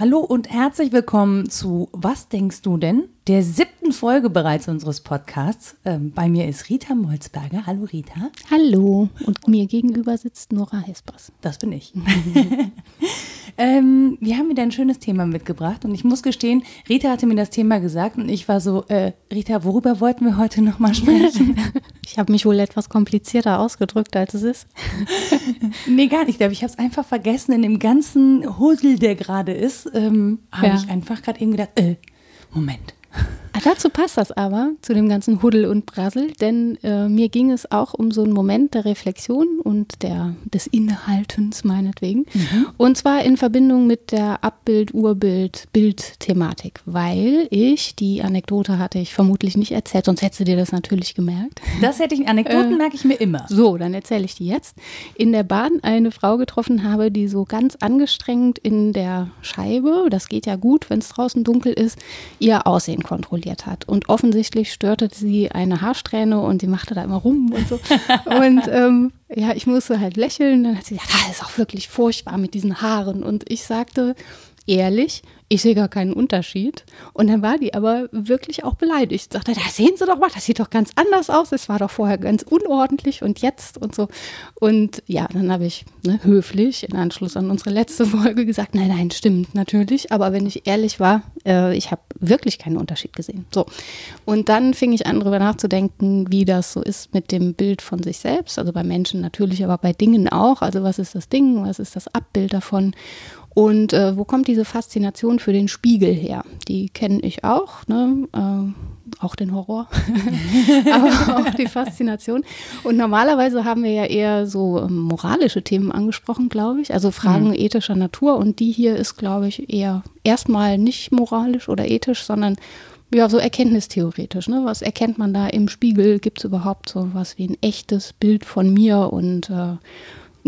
Hallo und herzlich willkommen zu Was denkst du denn? Der siebten Folge bereits unseres Podcasts. Ähm, bei mir ist Rita Molzberger. Hallo Rita. Hallo. Und mir gegenüber sitzt Nora Hespers. Das bin ich. ähm, wir haben wieder ein schönes Thema mitgebracht und ich muss gestehen, Rita hatte mir das Thema gesagt und ich war so, äh, Rita, worüber wollten wir heute nochmal sprechen? ich habe mich wohl etwas komplizierter ausgedrückt, als es ist. nee, gar nicht. Ich glaube, ich habe es einfach vergessen in dem ganzen Husel, der gerade ist ähm, habe ja. ich einfach gerade eben gedacht, äh, Moment. Ah, dazu passt das aber, zu dem ganzen Huddel und Brassel, denn äh, mir ging es auch um so einen Moment der Reflexion und der, des Innehaltens meinetwegen. Mhm. Und zwar in Verbindung mit der Abbild, Urbild, Bildthematik, weil ich, die Anekdote hatte ich vermutlich nicht erzählt, sonst hättest du dir das natürlich gemerkt. Das hätte ich, Anekdoten äh, merke ich mir immer. So, dann erzähle ich die jetzt. In der Bahn eine Frau getroffen habe, die so ganz angestrengt in der Scheibe, das geht ja gut, wenn es draußen dunkel ist, ihr Aussehen kontrolliert kontrolliert hat. Und offensichtlich störte sie eine Haarsträhne und die machte da immer rum und so. und ähm, ja, ich musste halt lächeln. Dann hat sie gesagt, das ist auch wirklich furchtbar mit diesen Haaren. Und ich sagte, ehrlich, ich sehe gar keinen Unterschied. Und dann war die aber wirklich auch beleidigt. Sagte, da sehen Sie doch mal, das sieht doch ganz anders aus. Es war doch vorher ganz unordentlich und jetzt und so. Und ja, dann habe ich ne, höflich in Anschluss an unsere letzte Folge gesagt, nein, nein, stimmt natürlich. Aber wenn ich ehrlich war, äh, ich habe wirklich keinen Unterschied gesehen. So. Und dann fing ich an, darüber nachzudenken, wie das so ist mit dem Bild von sich selbst. Also bei Menschen natürlich, aber bei Dingen auch. Also was ist das Ding? Was ist das Abbild davon? Und äh, wo kommt diese Faszination für den Spiegel her? Die kenne ich auch, ne? äh, auch den Horror, aber auch die Faszination. Und normalerweise haben wir ja eher so ähm, moralische Themen angesprochen, glaube ich, also Fragen mhm. ethischer Natur. Und die hier ist, glaube ich, eher erstmal nicht moralisch oder ethisch, sondern ja, so erkenntnistheoretisch. Ne? Was erkennt man da im Spiegel? Gibt es überhaupt so was wie ein echtes Bild von mir? Und äh,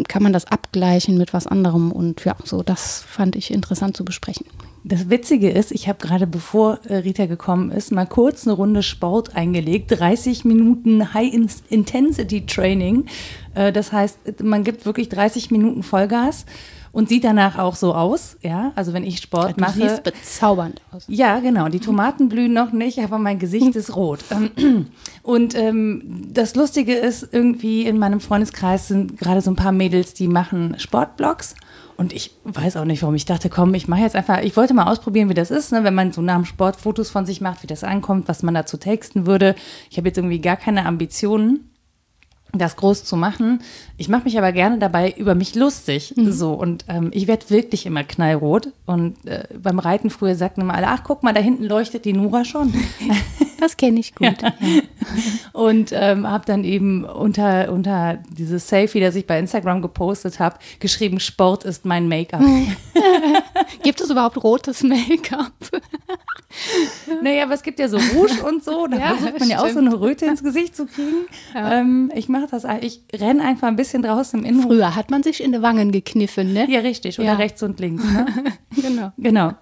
kann man das abgleichen mit was anderem und ja, so das fand ich interessant zu besprechen. Das Witzige ist, ich habe gerade bevor äh, Rita gekommen ist, mal kurz eine Runde Sport eingelegt, 30 Minuten High-Intensity-Training. Äh, das heißt, man gibt wirklich 30 Minuten Vollgas und sieht danach auch so aus. Ja, also wenn ich Sport du mache. Siehst bezaubernd aus. Ja, genau. Die Tomaten blühen noch nicht, aber mein Gesicht ist rot. Und ähm, das Lustige ist, irgendwie in meinem Freundeskreis sind gerade so ein paar Mädels, die machen Sportblogs. Und ich weiß auch nicht, warum ich dachte, komm, ich mache jetzt einfach, ich wollte mal ausprobieren, wie das ist, ne, wenn man so nach dem Sport Fotos von sich macht, wie das ankommt, was man dazu texten würde. Ich habe jetzt irgendwie gar keine Ambitionen das groß zu machen. Ich mache mich aber gerne dabei über mich lustig. Mhm. So und ähm, ich werde wirklich immer knallrot. Und äh, beim Reiten früher sagten immer alle, ach guck mal, da hinten leuchtet die Nora schon. Das kenne ich gut. Ja. Und ähm, habe dann eben unter, unter dieses Selfie, das ich bei Instagram gepostet habe, geschrieben, Sport ist mein Make-up. Gibt es überhaupt rotes Make-up? naja, aber es gibt ja so Rouge und so. Da ja, versucht man ja auch so eine Röte ins Gesicht zu kriegen. Ja. Ähm, ich mache das, ich renne einfach ein bisschen draußen im Innenhof. Früher hat man sich in die Wangen gekniffen, ne? Ja, richtig. Oder ja. rechts und links. Ne? genau. Genau.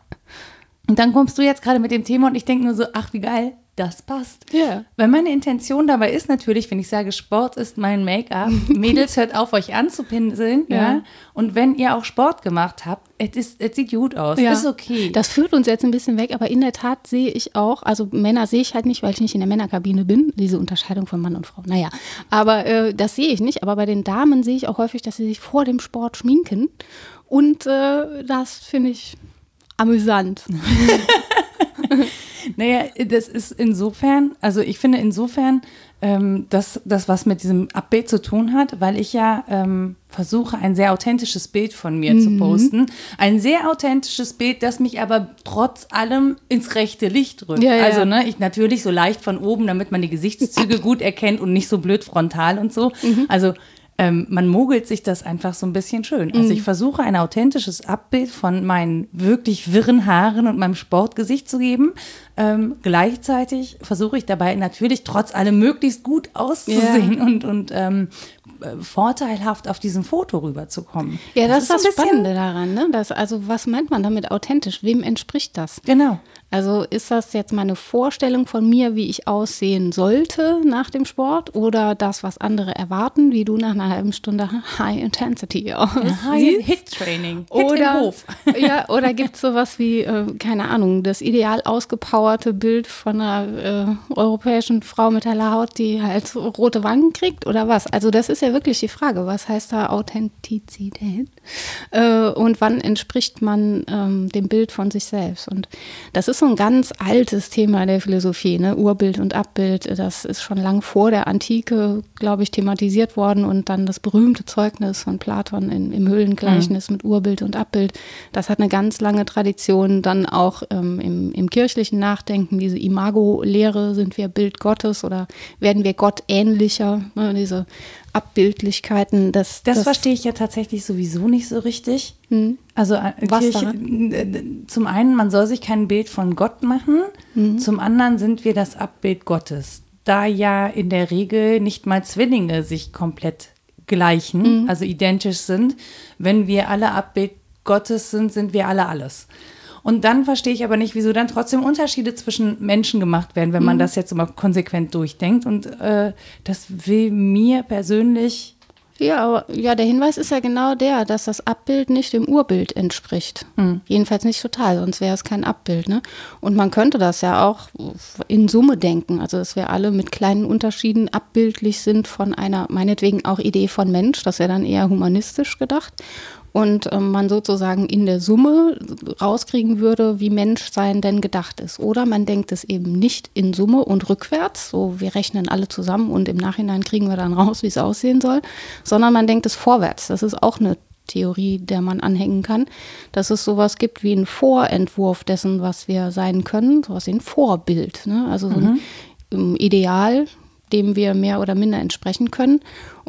Und dann kommst du jetzt gerade mit dem Thema und ich denke nur so, ach, wie geil das passt. Ja. Weil meine Intention dabei ist natürlich, wenn ich sage, Sport ist mein Make-up, Mädels, hört auf, euch anzupinseln. Ja. ja. Und wenn ihr auch Sport gemacht habt, es, sieht gut aus. Ja. Ist okay. Das führt uns jetzt ein bisschen weg, aber in der Tat sehe ich auch, also Männer sehe ich halt nicht, weil ich nicht in der Männerkabine bin, diese Unterscheidung von Mann und Frau. Naja, aber äh, das sehe ich nicht. Aber bei den Damen sehe ich auch häufig, dass sie sich vor dem Sport schminken. Und äh, das finde ich amüsant. Naja, das ist insofern, also ich finde insofern, ähm, dass das was mit diesem Abbild zu tun hat, weil ich ja ähm, versuche, ein sehr authentisches Bild von mir mhm. zu posten. Ein sehr authentisches Bild, das mich aber trotz allem ins rechte Licht rückt. Ja, ja. Also, ne, ich natürlich so leicht von oben, damit man die Gesichtszüge gut erkennt und nicht so blöd frontal und so. Mhm. Also ähm, man mogelt sich das einfach so ein bisschen schön. Also mhm. ich versuche ein authentisches Abbild von meinen wirklich wirren Haaren und meinem Sportgesicht zu geben. Ähm, gleichzeitig versuche ich dabei natürlich trotz allem möglichst gut auszusehen yeah. und, und ähm, äh, vorteilhaft auf diesem Foto rüberzukommen. Ja, das, das ist das Spannende daran. Ne? Das, also was meint man damit authentisch? Wem entspricht das? Genau. Also ist das jetzt meine Vorstellung von mir, wie ich aussehen sollte nach dem Sport oder das, was andere erwarten, wie du nach einer halben Stunde High Intensity aussiehst? High Hit Training. Hit oder, Hof. ja, oder gibt es sowas wie, äh, keine Ahnung, das ideal ausgepowerte Bild von einer äh, europäischen Frau mit heller Haut, die halt rote Wangen kriegt oder was? Also das ist ja wirklich die Frage, was heißt da Authentizität? Äh, und wann entspricht man ähm, dem Bild von sich selbst? Und das ist so ein ganz altes Thema der Philosophie, ne? Urbild und Abbild. Das ist schon lang vor der Antike, glaube ich, thematisiert worden und dann das berühmte Zeugnis von Platon in, im Höhlengleichnis mhm. mit Urbild und Abbild. Das hat eine ganz lange Tradition. Dann auch ähm, im, im kirchlichen Nachdenken, diese Imago-Lehre, sind wir Bild Gottes oder werden wir Gott ähnlicher? Ne? Diese Abbildlichkeiten. Das, das, das verstehe ich ja tatsächlich sowieso nicht so richtig. Hm. Also äh, Was Kirche, äh, zum einen, man soll sich kein Bild von Gott machen, hm. zum anderen sind wir das Abbild Gottes. Da ja in der Regel nicht mal Zwillinge sich komplett gleichen, hm. also identisch sind. Wenn wir alle Abbild Gottes sind, sind wir alle alles. Und dann verstehe ich aber nicht, wieso dann trotzdem Unterschiede zwischen Menschen gemacht werden, wenn man mhm. das jetzt immer konsequent durchdenkt. Und äh, das will mir persönlich. Ja, aber ja, der Hinweis ist ja genau der, dass das Abbild nicht dem Urbild entspricht. Mhm. Jedenfalls nicht total, sonst wäre es kein Abbild. Ne? Und man könnte das ja auch in Summe denken, also dass wir alle mit kleinen Unterschieden abbildlich sind von einer, meinetwegen auch Idee von Mensch, das wäre dann eher humanistisch gedacht und ähm, man sozusagen in der Summe rauskriegen würde, wie Menschsein denn gedacht ist. Oder man denkt es eben nicht in Summe und rückwärts, so wir rechnen alle zusammen und im Nachhinein kriegen wir dann raus, wie es aussehen soll, sondern man denkt es vorwärts. Das ist auch eine Theorie, der man anhängen kann, dass es sowas gibt wie einen Vorentwurf dessen, was wir sein können, sowas wie ein Vorbild. Ne? Also so ein mhm. Ideal, dem wir mehr oder minder entsprechen können.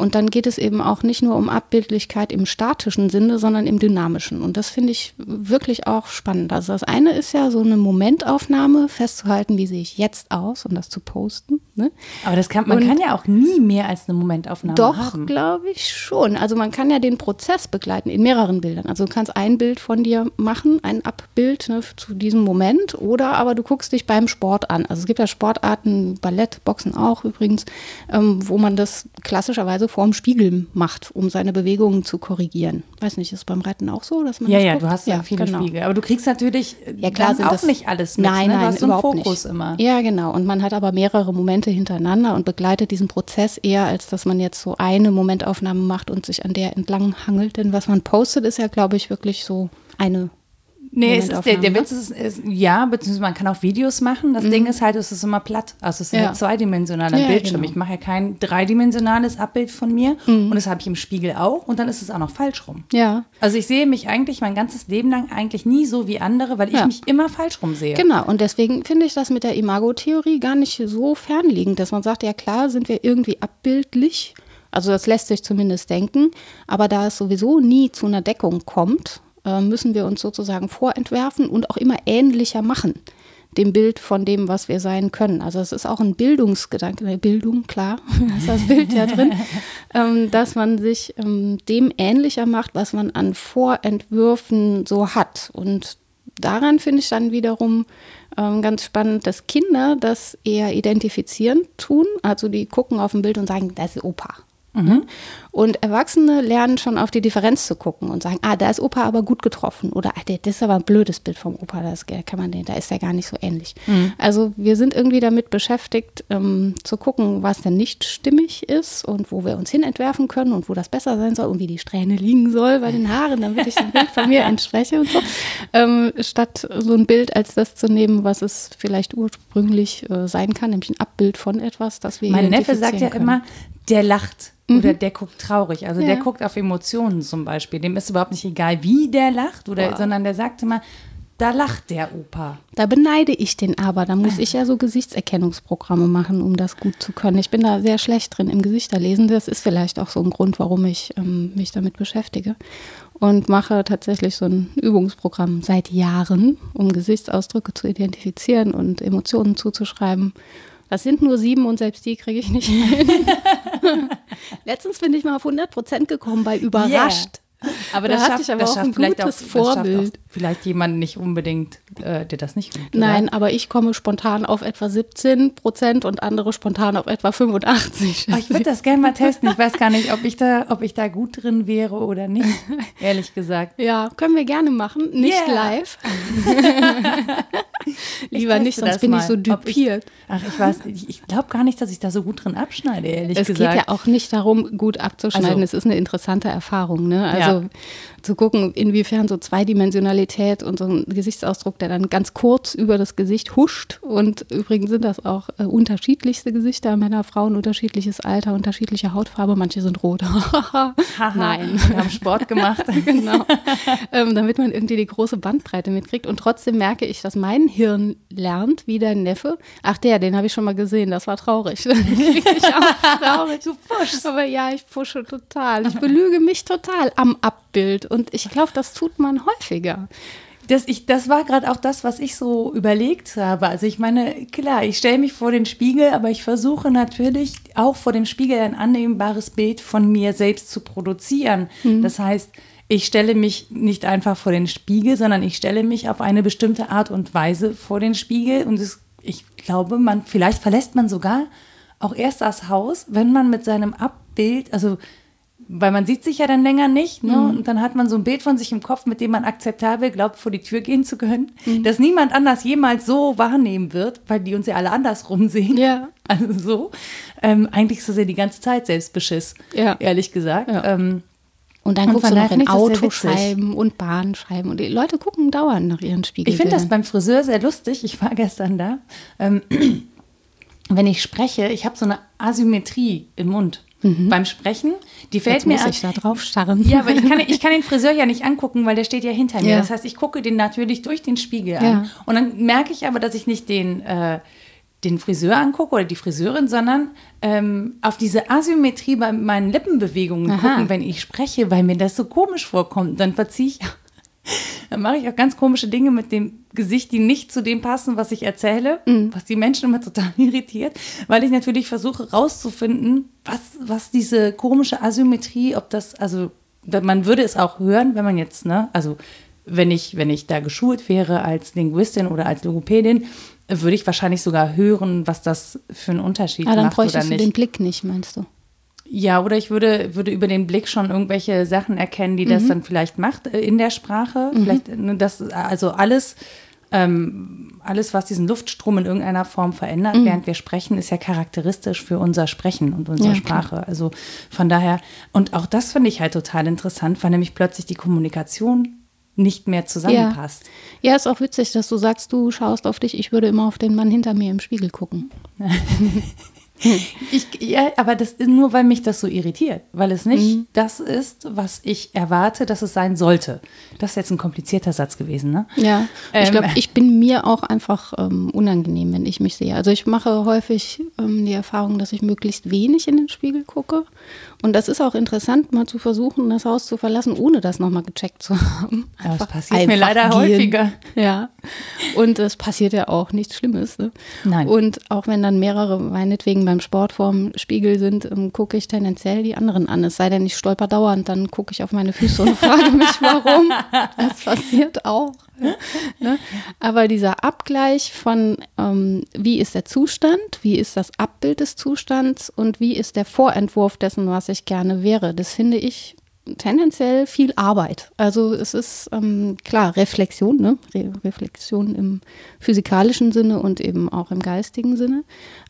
Und dann geht es eben auch nicht nur um Abbildlichkeit im statischen Sinne, sondern im dynamischen. Und das finde ich wirklich auch spannend. Also das eine ist ja so eine Momentaufnahme, festzuhalten, wie sehe ich jetzt aus und das zu posten. Ne? Aber das kann, man und kann ja auch nie mehr als eine Momentaufnahme doch, haben. Doch, glaube ich schon. Also man kann ja den Prozess begleiten in mehreren Bildern. Also du kannst ein Bild von dir machen, ein Abbild ne, zu diesem Moment, oder aber du guckst dich beim Sport an. Also es gibt ja Sportarten, Ballett, Boxen auch übrigens, ähm, wo man das klassischerweise vorm Spiegel macht, um seine Bewegungen zu korrigieren. Weiß nicht, ist es beim Reiten auch so, dass man Ja, ja, guckt? du hast ja viele genau. Spiegel, aber du kriegst natürlich ja, klar, sind auch das, nicht alles mit. Nein, ne? nein, du hast so überhaupt Fokus nicht. immer. Ja, genau. Und man hat aber mehrere Momente hintereinander und begleitet diesen Prozess eher, als dass man jetzt so eine Momentaufnahme macht und sich an der entlang hangelt. Denn was man postet, ist ja, glaube ich, wirklich so eine Nee, es ist der, der Witz ist, ist, ja, beziehungsweise man kann auch Videos machen. Das mhm. Ding ist halt, es ist immer platt. Also es ist ja. ein zweidimensionaler ja, Bildschirm. Genau. Ich mache ja kein dreidimensionales Abbild von mir mhm. und das habe ich im Spiegel auch und dann ist es auch noch falsch rum. Ja. Also ich sehe mich eigentlich mein ganzes Leben lang eigentlich nie so wie andere, weil ich ja. mich immer falsch rum sehe. Genau, und deswegen finde ich das mit der Imago-Theorie gar nicht so fernliegend, dass man sagt, ja klar, sind wir irgendwie abbildlich. Also das lässt sich zumindest denken, aber da es sowieso nie zu einer Deckung kommt, müssen wir uns sozusagen vorentwerfen und auch immer ähnlicher machen dem Bild von dem, was wir sein können. Also es ist auch ein Bildungsgedanke, Bildung, klar, ist das Bild ja drin, ähm, dass man sich ähm, dem ähnlicher macht, was man an Vorentwürfen so hat. Und daran finde ich dann wiederum ähm, ganz spannend, dass Kinder das eher identifizieren tun. Also die gucken auf ein Bild und sagen, das ist Opa. Mhm. Und Erwachsene lernen schon auf die Differenz zu gucken und sagen, ah, da ist Opa aber gut getroffen. Oder ah, das ist aber ein blödes Bild vom Opa, das kann man den, da ist er gar nicht so ähnlich. Mhm. Also wir sind irgendwie damit beschäftigt, ähm, zu gucken, was denn nicht stimmig ist und wo wir uns hin entwerfen können und wo das besser sein soll und wie die Strähne liegen soll bei den Haaren, damit ich dem Bild von mir entspreche und so. Ähm, statt so ein Bild als das zu nehmen, was es vielleicht ursprünglich äh, sein kann, nämlich ein Abbild von etwas, das wir Mein Neffe sagt ja können. immer, der lacht mhm. oder der guckt traurig. Also ja. der guckt auf Emotionen zum Beispiel. Dem ist überhaupt nicht egal, wie der lacht, oder, sondern der sagt immer, da lacht der Opa. Da beneide ich den aber. Da muss ich ja so Gesichtserkennungsprogramme machen, um das gut zu können. Ich bin da sehr schlecht drin im Gesichterlesen. Das ist vielleicht auch so ein Grund, warum ich ähm, mich damit beschäftige. Und mache tatsächlich so ein Übungsprogramm seit Jahren, um Gesichtsausdrücke zu identifizieren und Emotionen zuzuschreiben. Das sind nur sieben und selbst die kriege ich nicht hin. Letztens bin ich mal auf 100 Prozent gekommen bei überrascht. Aber Da das hatte schafft, ich aber das auch ein gutes auch, Vorbild. Vielleicht jemand nicht unbedingt, äh, der das nicht übt. Nein, aber ich komme spontan auf etwa 17 Prozent und andere spontan auf etwa 85. Oder? Oh, ich würde das gerne mal testen. Ich weiß gar nicht, ob ich da, ob ich da gut drin wäre oder nicht. Ehrlich gesagt. Ja, können wir gerne machen. Nicht Yeah. live. Lieber nicht, sonst bin ich mal, so ob ich- düpiert. Ach, ich weiß, nicht. ich glaube gar nicht, dass ich da so gut drin abschneide, ehrlich Es gesagt. geht ja auch nicht darum, gut abzuschneiden. Also- es ist eine interessante Erfahrung. Ne? Also Ja. zu gucken, inwiefern so Zweidimensionalität und so ein Gesichtsausdruck, der dann ganz kurz über das Gesicht huscht. Und übrigens sind das auch äh, unterschiedlichste Gesichter, Männer, Frauen, unterschiedliches Alter, unterschiedliche Hautfarbe. Manche sind rot. Nein. Wir haben Sport gemacht. genau. ähm, damit man irgendwie die große Bandbreite mitkriegt. Und trotzdem merke ich, dass mein Hirn lernt, wie der Neffe. Ach, der, den habe ich schon mal gesehen, das war traurig. Ich auch traurig. Du pushst. Aber ja, ich pushe total. Ich belüge mich total am Abbild. Und ich glaube, das tut man häufiger. Das, ich, das war gerade auch das, was ich so überlegt habe. Also ich meine, klar, ich stelle mich vor den Spiegel, aber ich versuche natürlich auch vor dem Spiegel ein annehmbares Bild von mir selbst zu produzieren. Das heißt, ich stelle mich nicht einfach vor den Spiegel, sondern ich stelle mich auf eine bestimmte Art und Weise vor den Spiegel. Und es, ich glaube, man, vielleicht verlässt man sogar auch erst das Haus, wenn man mit seinem Abbild, also weil man sieht sich ja dann länger nicht, ne? Und dann hat man so ein Bild von sich im Kopf, mit dem man akzeptabel glaubt, vor die Tür gehen zu können, das niemand anders jemals so wahrnehmen wird, weil die uns ja alle andersrum sehen. Ja. Also so. Ähm, eigentlich ist das ja die ganze Zeit Selbstbeschiss, Ja. ehrlich gesagt. Ja. Ähm, Und dann Und guckst du noch in. Autoscheiben und Bahnscheiben. Und die Leute gucken dauernd nach ihren Spiegeln. Ich finde das beim Friseur sehr lustig. Ich war gestern da. Ähm, wenn ich spreche, ich habe so eine Asymmetrie im Mund beim Sprechen. Die fällt Jetzt mir muss an- ich da drauf starren. Ja, aber ich kann, ich kann den Friseur ja nicht angucken, weil der steht ja hinter mir. Ja. Das heißt, ich gucke den natürlich durch den Spiegel an. Ja. Und dann merke ich aber, dass ich nicht den, äh, den Friseur angucke oder die Friseurin, sondern ähm, auf diese Asymmetrie bei meinen Lippenbewegungen Aha. gucken, wenn ich spreche, weil mir das so komisch vorkommt. Dann verziehe ich. Dann mache ich auch ganz komische Dinge mit dem Gesicht, die nicht zu dem passen, was ich erzähle, was die Menschen immer total irritiert, weil ich natürlich versuche rauszufinden, was, was diese komische Asymmetrie, ob das, also man würde es auch hören, wenn man jetzt, ne, also wenn ich, wenn ich da geschult wäre als Linguistin oder als Logopädin, würde ich wahrscheinlich sogar hören, was das für einen Unterschied Ah, dann macht oder bräuchtest du nicht. den Blick nicht, meinst du? Ja, oder ich würde, würde über den Blick schon irgendwelche Sachen erkennen, die das dann vielleicht macht äh, in der Sprache. Vielleicht, ne, das, also alles, ähm, alles, was diesen Luftstrom in irgendeiner Form verändert, während wir sprechen, ist ja charakteristisch für unser Sprechen und unsere Ja, klar. Sprache. Also von daher, und auch das finde ich halt total interessant, weil nämlich plötzlich die Kommunikation nicht mehr zusammenpasst. Ja, ist auch witzig, dass du sagst, du schaust auf dich. Ich würde immer auf den Mann hinter mir im Spiegel gucken. Ich, ja, aber das ist nur, weil mich das so irritiert, weil es nicht Mhm. das ist, was ich erwarte, dass es sein sollte. Das ist jetzt ein komplizierter Satz gewesen, ne? Ja, ich Ähm, glaube, ich bin mir auch einfach ähm, unangenehm, wenn ich mich sehe. Also ich mache häufig ähm, die Erfahrung, dass ich möglichst wenig in den Spiegel gucke. Und das ist auch interessant, mal zu versuchen, das Haus zu verlassen, ohne das nochmal gecheckt zu haben. Aber das passiert mir leider gehen. häufiger. Ja, und es passiert ja auch nichts Schlimmes. Ne? Nein. Und auch wenn dann mehrere meinetwegen beim Sport vorm Spiegel sind, ähm, gucke ich tendenziell die anderen an. Es sei denn, ich stolper dauernd, dann gucke ich auf meine Füße und frage mich, warum. Das passiert auch. Ne? Aber dieser Abgleich von, ähm, wie ist der Zustand, wie ist das Abbild des Zustands und wie ist der Vorentwurf dessen, was ich gerne wäre, das finde ich tendenziell viel Arbeit. Also es ist ähm, klar Reflexion, ne? Re Reflexion im physikalischen Sinne und eben auch im geistigen Sinne.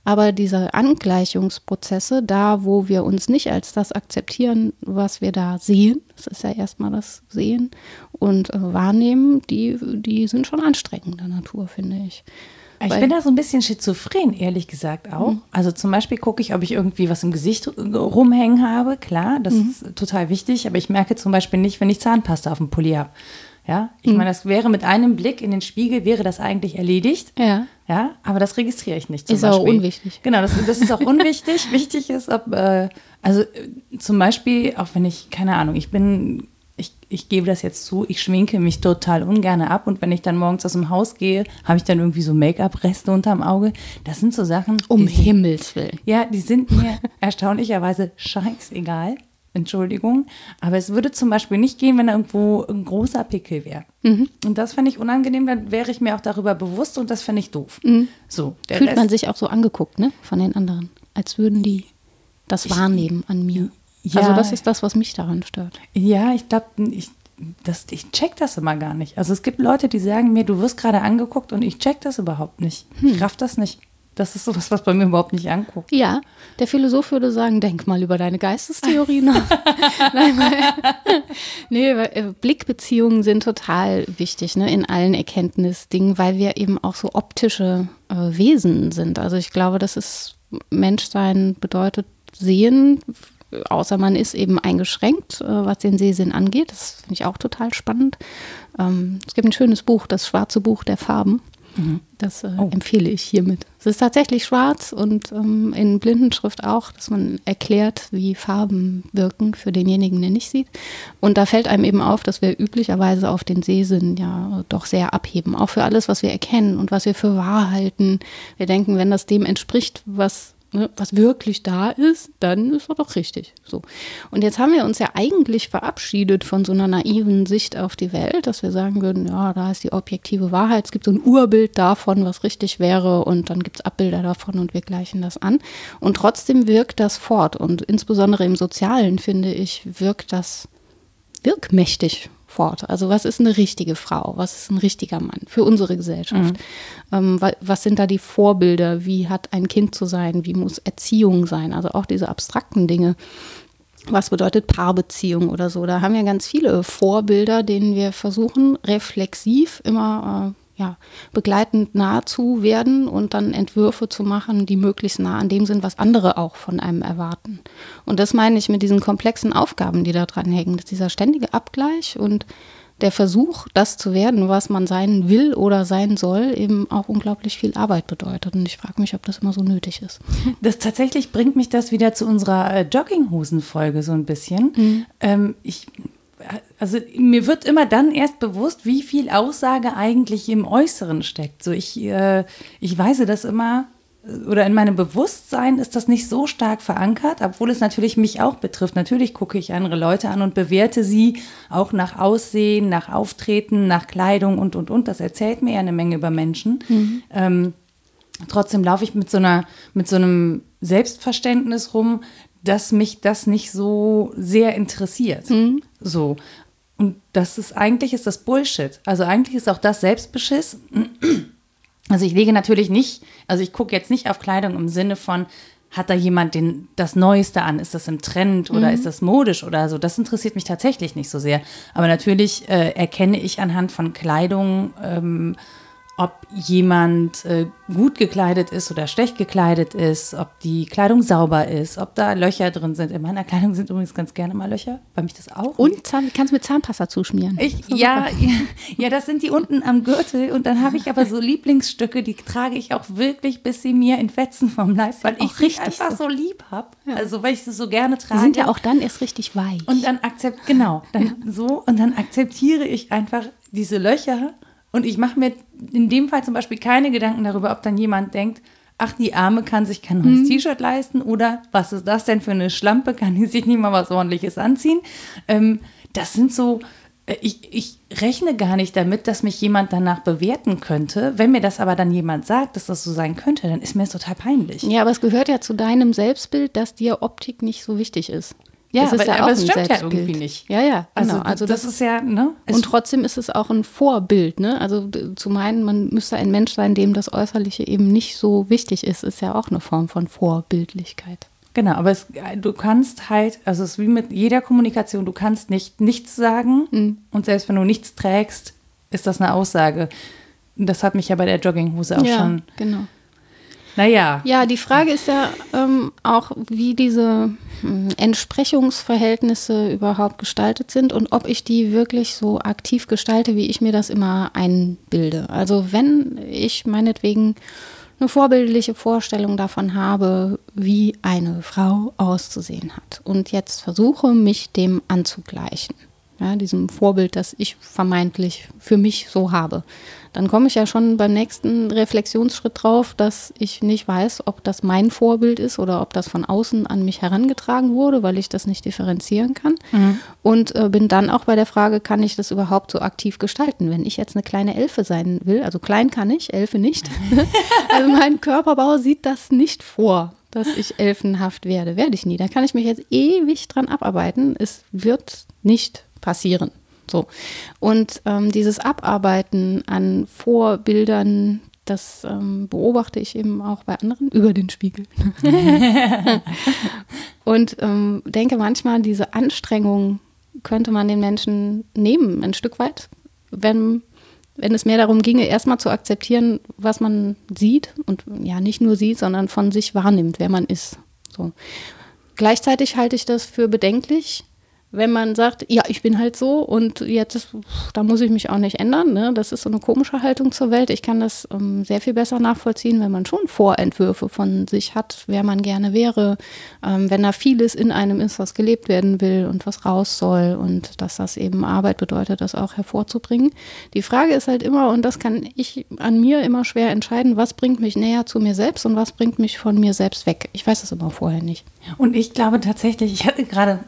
Aber diese Angleichungsprozesse, da wo wir uns nicht als das akzeptieren, was wir da sehen, das ist ja erstmal das Sehen und äh, Wahrnehmen, die, die sind schon anstrengender Natur, finde ich. Ich Weil- bin da so ein bisschen schizophren, ehrlich gesagt auch. Also zum Beispiel gucke ich, ob ich irgendwie was im Gesicht rumhängen habe. Klar, das ist total wichtig. Aber ich merke zum Beispiel nicht, wenn ich Zahnpasta auf dem Pulli habe. Ja, ich meine, das wäre mit einem Blick in den Spiegel wäre das eigentlich erledigt. Ja. Ja, aber das registriere ich nicht. Zum Ist auch Beispiel. unwichtig. Genau, das, das ist auch unwichtig. Wichtig ist, ob, äh, also äh, zum Beispiel, auch wenn ich, keine Ahnung, ich bin, ich ich gebe das jetzt zu, ich schminke mich total ungern ab und wenn ich dann morgens aus dem Haus gehe, habe ich dann irgendwie so Make-up-Reste unterm Auge. Das sind so Sachen. Um sind, Himmels Willen. Ja, die sind mir erstaunlicherweise scheißegal. Entschuldigung. Aber es würde zum Beispiel nicht gehen, wenn da irgendwo ein großer Pickel wäre. Mhm. Und das fände ich unangenehm, dann wäre ich mir auch darüber bewusst und das fände ich doof. So, der Fühlt man Rest- sich auch so angeguckt, ne? Von den anderen. Als würden die das wahrnehmen an mir. Ja. Also das ist das, was mich daran stört. Ja, ich glaube, ich, das, ich check das immer gar nicht. Also es gibt Leute, die sagen mir, du wirst gerade angeguckt und ich check das überhaupt nicht. Ich raff das nicht. Das ist sowas, was bei mir überhaupt nicht anguckt. Ja, der Philosoph würde sagen, denk mal über deine Geistestheorie nach. Nein, weil, nee, äh, Blickbeziehungen sind total wichtig ne, in allen Erkenntnisdingen, weil wir eben auch so optische äh, Wesen sind. Also ich glaube, das ist Menschsein bedeutet sehen, außer man ist eben eingeschränkt, äh, was den Sehsinn angeht. Das finde ich auch total spannend. Ähm, es gibt ein schönes Buch, das Schwarze Buch der Farben. Das äh, Oh. empfehle ich hiermit. Es ist tatsächlich schwarz und ähm, in Blindenschrift auch, dass man erklärt, wie Farben wirken für denjenigen, der nicht sieht. Und da fällt einem eben auf, dass wir üblicherweise auf den Sehsinn ja doch sehr abheben. Auch für alles, was wir erkennen und was wir für wahr halten. Wir denken, wenn das dem entspricht, was ne, was wirklich da ist, dann ist er doch richtig. So. Und jetzt haben wir uns ja eigentlich verabschiedet von so einer naiven Sicht auf die Welt, dass wir sagen würden, ja, da ist die objektive Wahrheit, es gibt so ein Urbild davon, was richtig wäre und dann gibt es Abbilder davon und wir gleichen das an. Und trotzdem wirkt das fort und insbesondere im Sozialen, finde ich, wirkt das wirkmächtig fort. Also was ist eine richtige Frau? Was ist ein richtiger Mann für unsere Gesellschaft? Ähm, wa- was sind da die Vorbilder? Wie hat ein Kind zu sein? Wie muss Erziehung sein? Also auch diese abstrakten Dinge. Was bedeutet Paarbeziehung oder so? Da haben wir ganz viele Vorbilder, denen wir versuchen, reflexiv immer äh, ja, begleitend nahe zu werden und dann Entwürfe zu machen, die möglichst nah an dem sind, was andere auch von einem erwarten. Und das meine ich mit diesen komplexen Aufgaben, die da dran hängen. Das ist dieser ständige Abgleich und der Versuch, das zu werden, was man sein will oder sein soll, eben auch unglaublich viel Arbeit bedeutet. Und ich frage mich, ob das immer so nötig ist. Das tatsächlich bringt mich das wieder zu unserer äh, Jogginghosen-Folge so ein bisschen. Ähm, ich, also mir wird immer dann erst bewusst, wie viel Aussage eigentlich im Äußeren steckt. So ich, äh, ich weise das immer oder in meinem Bewusstsein ist das nicht so stark verankert, obwohl es natürlich mich auch betrifft. Natürlich gucke ich andere Leute an und bewerte sie auch nach Aussehen, nach Auftreten, nach Kleidung und und und. Das erzählt mir ja eine Menge über Menschen. Ähm, trotzdem laufe ich mit so einer, mit so einem Selbstverständnis rum, dass mich das nicht so sehr interessiert. So. Und das ist, eigentlich ist das Bullshit. Also eigentlich ist auch das Selbstbeschiss. Also ich lege natürlich nicht, also ich gucke jetzt nicht auf Kleidung im Sinne von, hat da jemand den, das Neueste an? Ist das im Trend oder ist das modisch oder so? Das interessiert mich tatsächlich nicht so sehr. Aber natürlich äh, erkenne ich anhand von Kleidung, ähm, ob jemand äh, gut gekleidet ist oder schlecht gekleidet ist, ob die Kleidung sauber ist, ob da Löcher drin sind. In meiner Kleidung sind übrigens ganz gerne mal Löcher, bei mich das auch. Und Zahn, kannst mit Zahnpasta zuschmieren. Ich, ja, ja, das sind die unten am Gürtel. Und dann habe ich aber so Lieblingsstücke, die trage ich auch wirklich, bis sie mir in Fetzen vom Leib, weil ich sie einfach so. so lieb habe. Also, weil ich sie so gerne Die trage. sind ja auch dann erst richtig weich. Und dann akzept, genau, dann so, und dann akzeptiere ich einfach diese Löcher und ich mache mir in dem Fall zum Beispiel keine Gedanken darüber, ob dann jemand denkt, ach, die Arme kann sich kein neues T-Shirt leisten oder was ist das denn für eine Schlampe, kann die sich nicht mal was ordentliches anziehen. Ähm, das sind so, äh, ich, ich rechne gar nicht damit, dass mich jemand danach bewerten könnte. Wenn mir das aber dann jemand sagt, dass das so sein könnte, dann ist mir das total peinlich. Ja, aber es gehört ja zu deinem Selbstbild, dass dir Optik nicht so wichtig ist. Ja, das aber- ja aber es stimmt ja Selbstbild. irgendwie nicht. Ja, ja, genau. Also, Also, das, das, ist ja, ne? Und trotzdem ist es auch ein Vorbild, ne? Also zu meinen, man müsste ein Mensch sein, dem das Äußerliche eben nicht so wichtig ist, ist ja auch eine Form von Vorbildlichkeit. Genau, aber es, du kannst halt, also es ist wie mit jeder Kommunikation, du kannst nicht nichts sagen Mhm. und selbst wenn du nichts trägst, ist das eine Aussage. Das hat mich ja bei der Jogginghose auch ja, schon. genau. Naja, Ja, die Frage ist ja ähm, auch, wie diese hm, Entsprechungsverhältnisse überhaupt gestaltet sind und ob ich die wirklich so aktiv gestalte, wie ich mir das immer einbilde. Also wenn ich meinetwegen eine vorbildliche Vorstellung davon habe, wie eine Frau auszusehen hat und jetzt versuche, mich dem anzugleichen. ja, diesem Vorbild, das ich vermeintlich für mich so habe. Dann komme ich ja schon beim nächsten Reflexionsschritt drauf, dass ich nicht weiß, ob das mein Vorbild ist oder ob das von außen an mich herangetragen wurde, weil ich das nicht differenzieren kann. Mhm. Und äh, bin dann auch bei der Frage, kann ich das überhaupt so aktiv gestalten? Wenn ich jetzt eine kleine Elfe sein will, also klein kann ich, Elfe nicht. also mein Körperbau sieht das nicht vor dass ich elfenhaft werde. Werde ich nie. Da kann ich mich jetzt ewig dran abarbeiten. Es wird nicht passieren. So. Und ähm, dieses Abarbeiten an Vorbildern, das ähm, beobachte ich eben auch bei anderen über den Spiegel. und ähm, denke manchmal, diese Anstrengung könnte man den Menschen nehmen, ein Stück weit, wenn, wenn es mehr darum ginge, erstmal zu akzeptieren, was man sieht und ja, nicht nur sieht, sondern von sich wahrnimmt, wer man ist. So. Gleichzeitig halte ich das für bedenklich, wenn man sagt, ja, ich bin halt so und jetzt, da muss ich mich auch nicht ändern. Ne? Das ist so eine komische Haltung zur Welt. Ich kann das ähm, sehr viel besser nachvollziehen, wenn man schon Vorentwürfe von sich hat, wer man gerne wäre, ähm, wenn da vieles in einem ist, was gelebt werden will und was raus soll und dass das eben Arbeit bedeutet, das auch hervorzubringen. Die Frage ist halt immer, und das kann ich an mir immer schwer entscheiden, was bringt mich näher zu mir selbst und was bringt mich von mir selbst weg. Ich weiß es immer vorher nicht. Und ich glaube tatsächlich, ich hatte gerade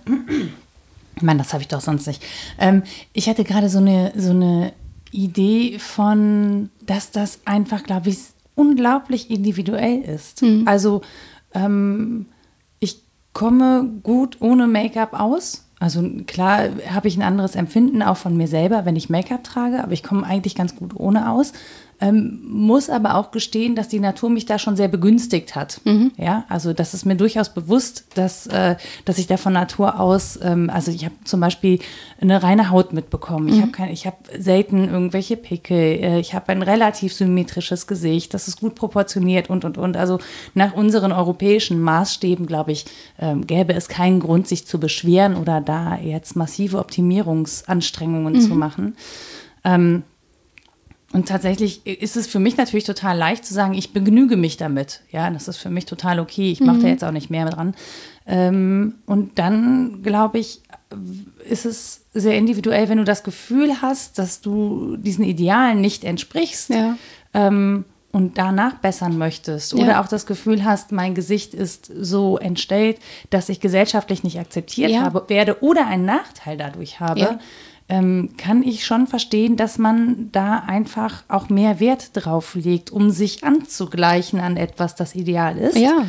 ich meine, das habe ich doch sonst nicht. Ähm, ich hatte gerade so eine, so eine Idee von, dass das einfach, glaube ich, unglaublich individuell ist. Mhm. Also ähm, ich komme gut ohne Make-up aus. Also klar habe ich ein anderes Empfinden auch von mir selber, wenn ich Make-up trage, aber ich komme eigentlich ganz gut ohne aus. Ähm, muss aber auch gestehen, dass die Natur mich da schon sehr begünstigt hat. Mhm. Ja, also das ist mir durchaus bewusst, dass, äh, dass ich da von Natur aus, ähm, also ich habe zum Beispiel eine reine Haut mitbekommen. Mhm. Ich habe ich habe selten irgendwelche Pickel. Äh, ich habe ein relativ symmetrisches Gesicht. Das ist gut proportioniert und und und. Also nach unseren europäischen Maßstäben glaube ich ähm, gäbe es keinen Grund, sich zu beschweren oder da jetzt massive Optimierungsanstrengungen mhm. zu machen. Ähm, und tatsächlich ist es für mich natürlich total leicht zu sagen, ich begnüge mich damit. Ja, das ist für mich total okay. Ich mache mhm. da jetzt auch nicht mehr dran. Ähm, und dann, glaube ich, ist es sehr individuell, wenn du das Gefühl hast, dass du diesen Idealen nicht entsprichst. Ja. Ähm, und danach bessern möchtest oder ja. auch das Gefühl hast, mein Gesicht ist so entstellt, dass ich gesellschaftlich nicht akzeptiert ja. habe, werde oder einen Nachteil dadurch habe, ähm, kann ich schon verstehen, dass man da einfach auch mehr Wert drauf legt, um sich anzugleichen an etwas, das ideal ist. Ja.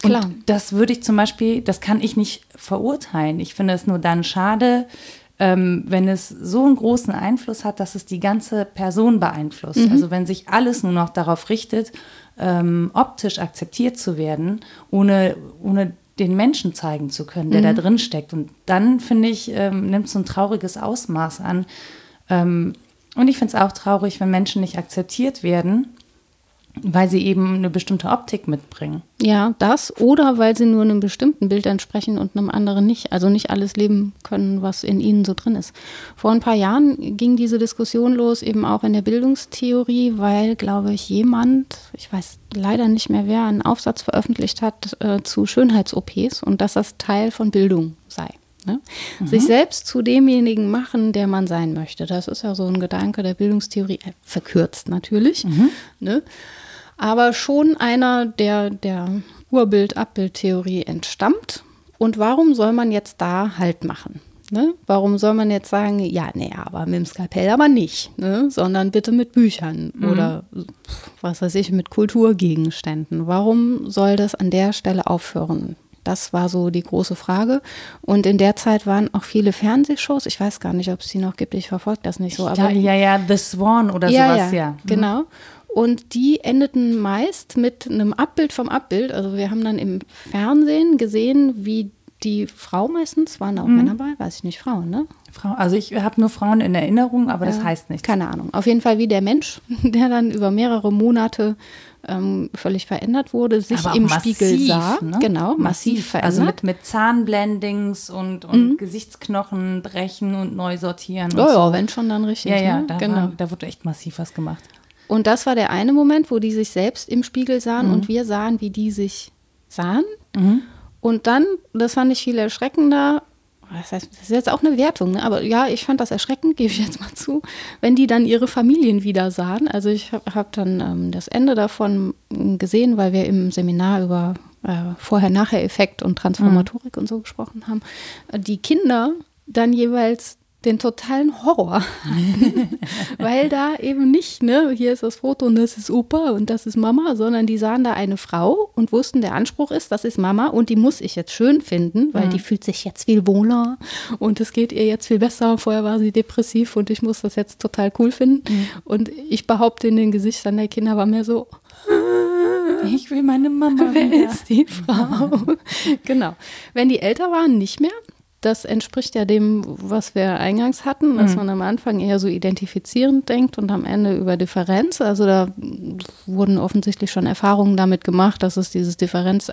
Klar. Und das würde ich zum Beispiel, das kann ich nicht verurteilen. Ich finde es nur dann schade, ähm, wenn es so einen großen Einfluss hat, dass es die ganze Person beeinflusst. Mhm. Also wenn sich alles nur noch darauf richtet, ähm, optisch akzeptiert zu werden, ohne, ohne den Menschen zeigen zu können, der mhm. da drin steckt. Und dann, finde ich, ähm, nimmt so ein trauriges Ausmaß an. Ähm, und ich finde es auch traurig, wenn Menschen nicht akzeptiert werden weil sie eben eine bestimmte Optik mitbringen. Ja, das oder weil sie nur einem bestimmten Bild entsprechen und einem anderen nicht. Also nicht alles leben können, was in ihnen so drin ist. Vor ein paar Jahren ging diese Diskussion los, eben auch in der Bildungstheorie, weil, glaube ich, jemand, ich weiß leider nicht mehr wer, einen Aufsatz veröffentlicht hat äh, zu Schönheits-OPs und dass das Teil von Bildung sei. Ne? Mhm. Sich selbst zu demjenigen machen, der man sein möchte. Das ist ja so ein Gedanke der Bildungstheorie, äh, verkürzt natürlich. Mhm. Ne? Aber schon einer, der der Urbild-Abbild-Theorie entstammt. Und warum soll man jetzt da Halt machen? Ne? Warum soll man jetzt sagen, ja, nee, aber mit dem Skalpell aber nicht, ne? sondern bitte mit Büchern mhm. oder was weiß ich, mit Kulturgegenständen? Warum soll das an der Stelle aufhören? Das war so die große Frage. Und in der Zeit waren auch viele Fernsehshows. Ich weiß gar nicht, ob es die noch gibt. Ich verfolge das nicht so. Aber ja, ja, ja, The Swan oder ja, sowas, ja. ja. Mhm. Genau. Und die endeten meist mit einem Abbild vom Abbild. Also wir haben dann im Fernsehen gesehen, wie die Frau meistens, waren auch mhm. Männer bei, weiß ich nicht, Frauen, ne? Frau, also ich habe nur Frauen in Erinnerung, aber das heißt nichts. Keine Ahnung. Auf jeden Fall wie der Mensch, der dann über mehrere Monate ähm, völlig verändert wurde, sich im massiv, Spiegel sah. Ne? Genau, massiv, massiv verändert. Also mit, mit Zahnblendings und, und mhm. Gesichtsknochen brechen und neu sortieren. Ja, so. ja, wenn schon dann richtig. Ja, ja, ne? da, genau. war, da wurde echt massiv was gemacht. Und das war der eine Moment, wo die sich selbst im Spiegel sahen mhm. und wir sahen, wie die sich sahen. Mhm. Und dann, das fand ich viel erschreckender, das, heißt, das ist jetzt auch eine Wertung, ne? aber ja, ich fand das erschreckend, gebe ich jetzt mal zu, wenn die dann ihre Familien wieder sahen. Also ich habe hab dann ähm, das Ende davon gesehen, weil wir im Seminar über äh, Vorher-Nachher-Effekt und Transformatorik mhm. und so gesprochen haben. Die Kinder dann jeweils den totalen Horror. Weil da eben nicht, ne, hier ist das Foto und das ist Opa und das ist Mama, sondern die sahen da eine Frau und wussten, der Anspruch ist, das ist Mama und die muss ich jetzt schön finden, weil mhm. die fühlt sich jetzt viel wohler und es geht ihr jetzt viel besser. Vorher war sie depressiv und ich muss das jetzt total cool finden. Mhm. Und ich behaupte, in den Gesichtern der Kinder war mehr so, ich will meine Mama. Wer ist die Frau? genau. Wenn die älter waren, nicht mehr das entspricht ja dem, was wir eingangs hatten, dass mhm. man am Anfang eher so identifizierend denkt und am Ende über Differenz. Also da wurden offensichtlich schon Erfahrungen damit gemacht, dass es dieses Differenz,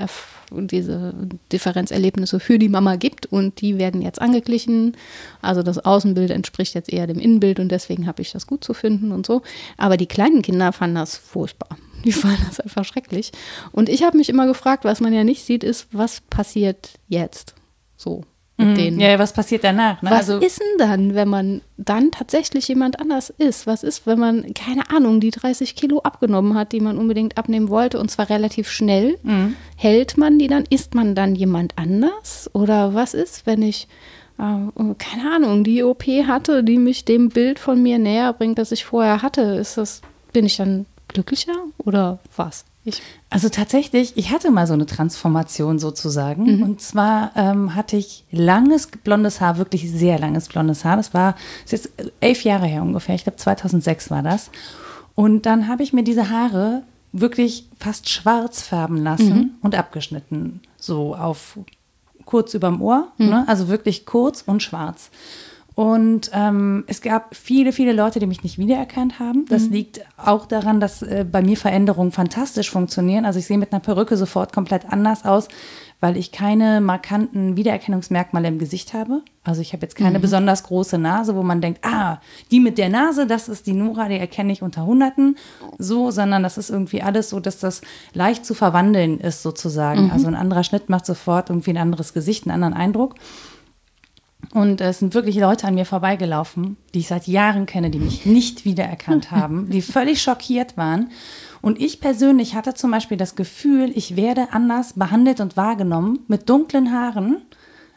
diese Differenzerlebnisse für die Mama gibt und die werden jetzt angeglichen. Also das Außenbild entspricht jetzt eher dem Innenbild und deswegen habe ich das gut zu finden und so. Aber die kleinen Kinder fanden das furchtbar. Die fanden das einfach schrecklich. Und ich habe mich immer gefragt, was man ja nicht sieht, ist, was passiert jetzt? So mit mhm. denen. Ja, was passiert danach? Ne? Was also, ist denn dann, wenn man dann tatsächlich jemand anders ist? Was ist, wenn man, keine Ahnung, die 30 Kilo abgenommen hat, die man unbedingt abnehmen wollte und zwar relativ schnell? Mhm. Hält man die dann? Ist man dann jemand anders? Oder was ist, wenn ich, äh, keine Ahnung, die OP hatte, die mich dem Bild von mir näher bringt, das ich vorher hatte? Ist das, bin ich dann glücklicher oder was? Ich also tatsächlich, ich hatte mal so eine Transformation sozusagen. Mhm. Und zwar ähm, hatte ich langes blondes Haar, wirklich sehr langes blondes Haar. Das war das ist jetzt elf Jahre her ungefähr. Ich glaube 2006 war das. Und dann habe ich mir diese Haare wirklich fast schwarz färben lassen mhm. und abgeschnitten. So auf kurz überm Ohr. Mhm. Ne? Also wirklich kurz und schwarz. Und ähm, es gab viele, viele Leute, die mich nicht wiedererkannt haben. Das mhm. liegt auch daran, dass äh, bei mir Veränderungen fantastisch funktionieren. Also ich sehe mit einer Perücke sofort komplett anders aus, weil ich keine markanten Wiedererkennungsmerkmale im Gesicht habe. Also ich habe jetzt keine mhm. besonders große Nase, wo man denkt, ah, die mit der Nase, das ist die Nora, die erkenne ich unter Hunderten. So, sondern das ist irgendwie alles so, dass das leicht zu verwandeln ist sozusagen. Mhm. Also ein anderer Schnitt macht sofort irgendwie ein anderes Gesicht, einen anderen Eindruck. Und es sind wirklich Leute an mir vorbeigelaufen, die ich seit Jahren kenne, die mich nicht wiedererkannt haben, die völlig schockiert waren. Und ich persönlich hatte zum Beispiel das Gefühl, ich werde anders behandelt und wahrgenommen mit dunklen Haaren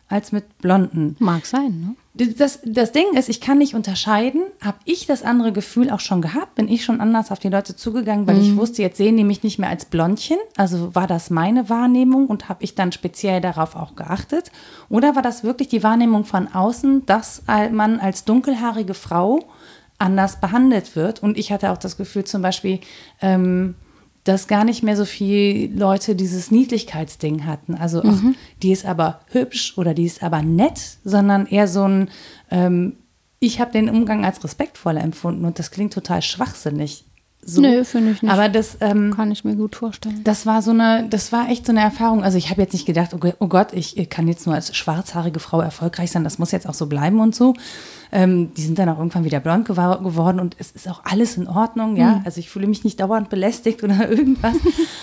als mit blonden. Mag sein, ne? Das, das Ding ist, ich kann nicht unterscheiden. Habe ich das andere Gefühl auch schon gehabt? Bin ich schon anders auf die Leute zugegangen, weil mhm. ich wusste, jetzt sehen die mich nicht mehr als Blondchen? Also war das meine Wahrnehmung und habe ich dann speziell darauf auch geachtet? Oder war das wirklich die Wahrnehmung von außen, dass man als dunkelhaarige Frau anders behandelt wird? Und ich hatte auch das Gefühl, zum Beispiel, ähm, dass gar nicht mehr so viele Leute dieses Niedlichkeitsding hatten. Also ach, mhm. die ist aber hübsch oder die ist aber nett, sondern eher so ein, ähm, ich habe den Umgang als respektvoller empfunden und das klingt total schwachsinnig. So. Nö, finde ich nicht. Aber das ähm, kann ich mir gut vorstellen. Das war so eine, das war echt so eine Erfahrung. Also ich habe jetzt nicht gedacht, oh, oh Gott, ich kann jetzt nur als schwarzhaarige Frau erfolgreich sein, das muss jetzt auch so bleiben und so. Ähm, die sind dann auch irgendwann wieder blond geworden und es ist auch alles in Ordnung, ja. Mhm. Also ich fühle mich nicht dauernd belästigt oder irgendwas.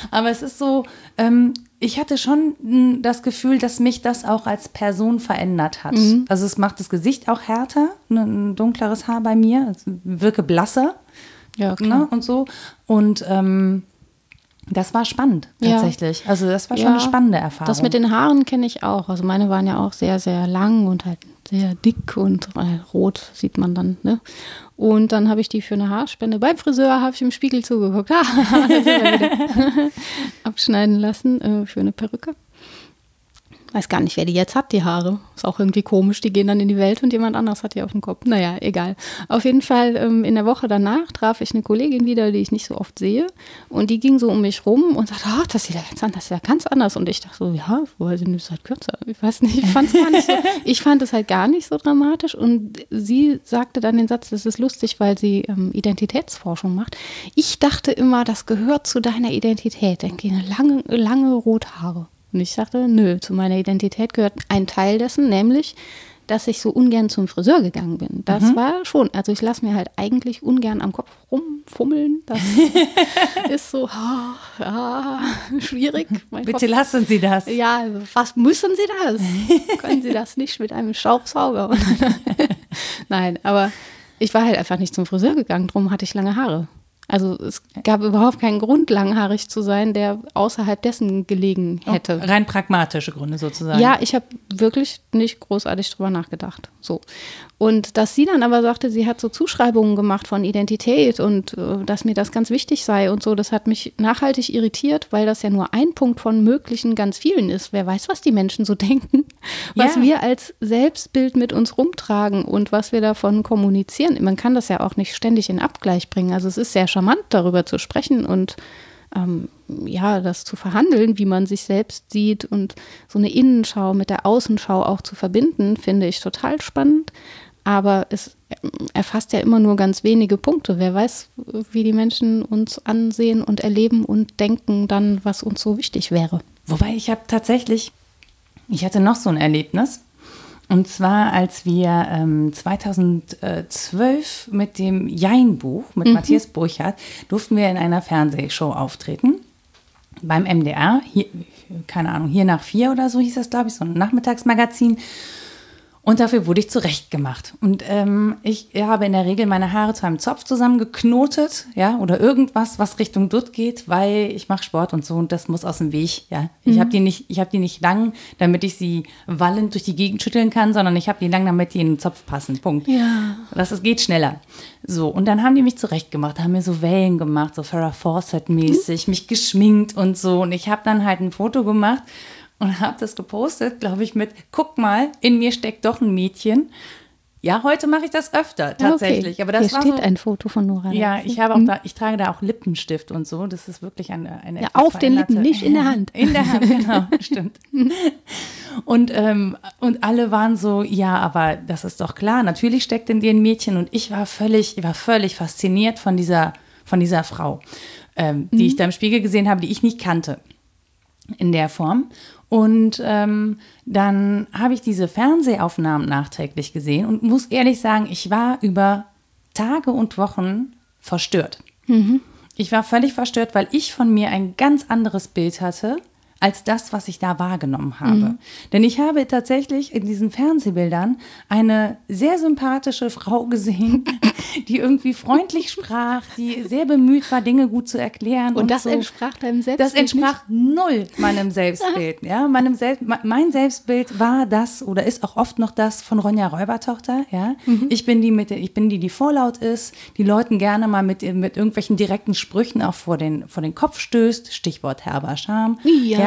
Aber es ist so, ähm, ich hatte schon das Gefühl, dass mich das auch als Person verändert hat. Mhm. Also es macht das Gesicht auch härter, ne, ein dunkleres Haar bei mir, wirke blasser. Ja, klar. Ne, und so. Und ähm, das war spannend tatsächlich. Ja. Also das war schon ja, eine spannende Erfahrung. Das mit den Haaren kenne ich auch. Also meine waren ja auch sehr, sehr lang und halt sehr dick und äh, rot sieht man dann. Ne? Und dann habe ich die für eine Haarspende beim Friseur habe ich im Spiegel zugeguckt. abschneiden lassen äh, für eine Perücke weiß gar nicht, wer die jetzt hat, die Haare. Ist auch irgendwie komisch, die gehen dann in die Welt und jemand anderes hat die auf dem Kopf. Naja, egal. Auf jeden Fall ähm, in der Woche danach traf ich eine Kollegin wieder, die ich nicht so oft sehe. Und die ging so um mich rum und sagte, ach, das sieht ja ganz anders, das ist ja ganz anders. Und ich dachte so, ja, weil sie ist halt kürzer. Ich weiß nicht, ich fand es gar nicht so, ich fand es halt gar nicht so dramatisch. Und sie sagte dann den Satz, das ist lustig, weil sie ähm, Identitätsforschung macht. Ich dachte immer, das gehört zu deiner Identität. Denke, lange, lange Rothaare. Und ich sagte, nö, zu meiner Identität gehört ein Teil dessen, nämlich dass ich so ungern zum Friseur gegangen bin. Das Mhm. war schon, also ich lasse mir halt eigentlich ungern am Kopf rumfummeln. Das ist so ah, ah, schwierig. Mein Bitte Kopf- lassen Sie das. ja, was müssen Sie das? Können Sie das nicht mit einem Staubsauger? Nein, aber ich war halt einfach nicht zum Friseur gegangen, drum hatte ich lange Haare. Also es gab überhaupt keinen Grund, langhaarig zu sein, der außerhalb dessen gelegen hätte. Rein pragmatische Gründe sozusagen. Ja, ich habe wirklich nicht großartig drüber nachgedacht. So. Und dass sie dann aber sagte, sie hat so Zuschreibungen gemacht von Identität und äh, dass mir das ganz wichtig sei und so, das hat mich nachhaltig irritiert, weil das ja nur ein Punkt von möglichen ganz vielen ist. Wer weiß, was die Menschen so denken, was Ja. wir als Selbstbild mit uns rumtragen und was wir davon kommunizieren. Man kann das ja auch nicht ständig in Abgleich bringen. Also es ist sehr charmant, darüber zu sprechen und ähm, ja, das zu verhandeln, wie man sich selbst sieht und so eine Innenschau mit der Außenschau auch zu verbinden, finde ich total spannend. Aber es erfasst ja immer nur ganz wenige Punkte. Wer weiß, wie die Menschen uns ansehen und erleben und denken dann, was uns so wichtig wäre. Wobei ich habe tatsächlich, ich hatte noch so ein Erlebnis. Und zwar, als wir ähm, 2012 mit dem Jein-Buch mit Matthias Burchardt durften wir in einer Fernsehshow auftreten. Beim MDR, hier, keine Ahnung, hier nach vier oder so hieß das, glaube ich, so ein Nachmittagsmagazin. Und dafür wurde ich zurechtgemacht. Und ähm, ich habe in der Regel meine Haare zu einem Zopf zusammengeknotet, ja, oder irgendwas, was Richtung Dutt geht, weil ich mache Sport und so und das muss aus dem Weg, ja. Ich habe die nicht, ich habe die nicht lang, damit ich sie wallend durch die Gegend schütteln kann, sondern ich habe die lang, damit die in den Zopf passen. Punkt. Ja. Das ist, geht schneller. So, und dann haben die mich zurechtgemacht, haben mir so Wellen gemacht, so Farrah Fawcett-mäßig, mich geschminkt und so. Und ich habe dann halt ein Foto gemacht und habe das gepostet, glaube ich, mit, guck mal, in mir steckt doch ein Mädchen. Ja, heute mache ich das öfter, tatsächlich. Okay. Aber das Hier war steht so, ein Foto von Nora. ja, ich habe auch da, ich trage da auch Lippenstift und so. Das ist wirklich eine, eine Ja, auf den Lippen, nicht in der Hand. In der Hand, genau, stimmt. Und, ähm, und alle waren so, ja, aber das ist doch klar, natürlich steckt in dir ein Mädchen. Und ich war völlig, ich war völlig fasziniert von dieser, von dieser Frau, ähm, die ich da im Spiegel gesehen habe, die ich nicht kannte in der Form. Und ähm, dann habe ich diese Fernsehaufnahmen nachträglich gesehen und muss ehrlich sagen, ich war über Tage und Wochen verstört. Ich war völlig verstört, weil ich von mir ein ganz anderes Bild hatte als das, was ich da wahrgenommen habe. Denn ich habe tatsächlich in diesen Fernsehbildern eine sehr sympathische Frau gesehen, die irgendwie freundlich sprach, die sehr bemüht war, Dinge gut zu erklären. Und das so. entsprach deinem Selbstbild Das entsprach null meinem Selbstbild. Ja, meinem Selbst, me- mein Selbstbild war das oder ist auch oft noch das von Ronja Räubertochter. Ja, ich bin die mit, ich bin die, die vorlaut ist, die Leuten gerne mal mit, mit irgendwelchen direkten Sprüchen auch vor den, vor den Kopf stößt. Stichwort herber Charme. Ja.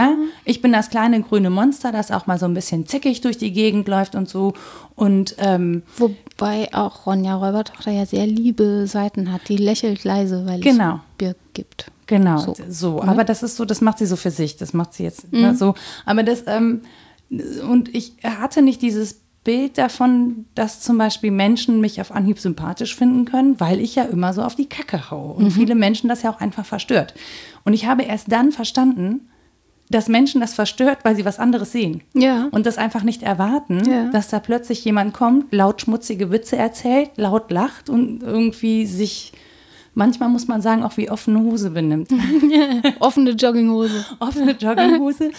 Ich bin das kleine grüne Monster, das auch mal so ein bisschen zickig durch die Gegend läuft und so. Und ähm, Wobei auch Ronja Räubertochter ja sehr liebe Seiten hat. Die lächelt leise, weil Genau. es Birk gibt. Genau, so. So, ne? Aber das ist so, das macht sie so für sich. Das macht sie jetzt ne, so. Aber das, ähm, und ich hatte nicht dieses Bild davon, dass zum Beispiel Menschen mich auf Anhieb sympathisch finden können, weil ich ja immer so auf die Kacke haue. Und viele Menschen das ja auch einfach verstört. Und ich habe erst dann verstanden, dass Menschen das verstört, weil sie was anderes sehen. Ja. Und das einfach nicht erwarten, Ja. dass da plötzlich jemand kommt, laut schmutzige Witze erzählt, laut lacht und irgendwie sich, manchmal muss man sagen, auch wie offene Hose benimmt. Offene Jogginghose. offene Jogginghose.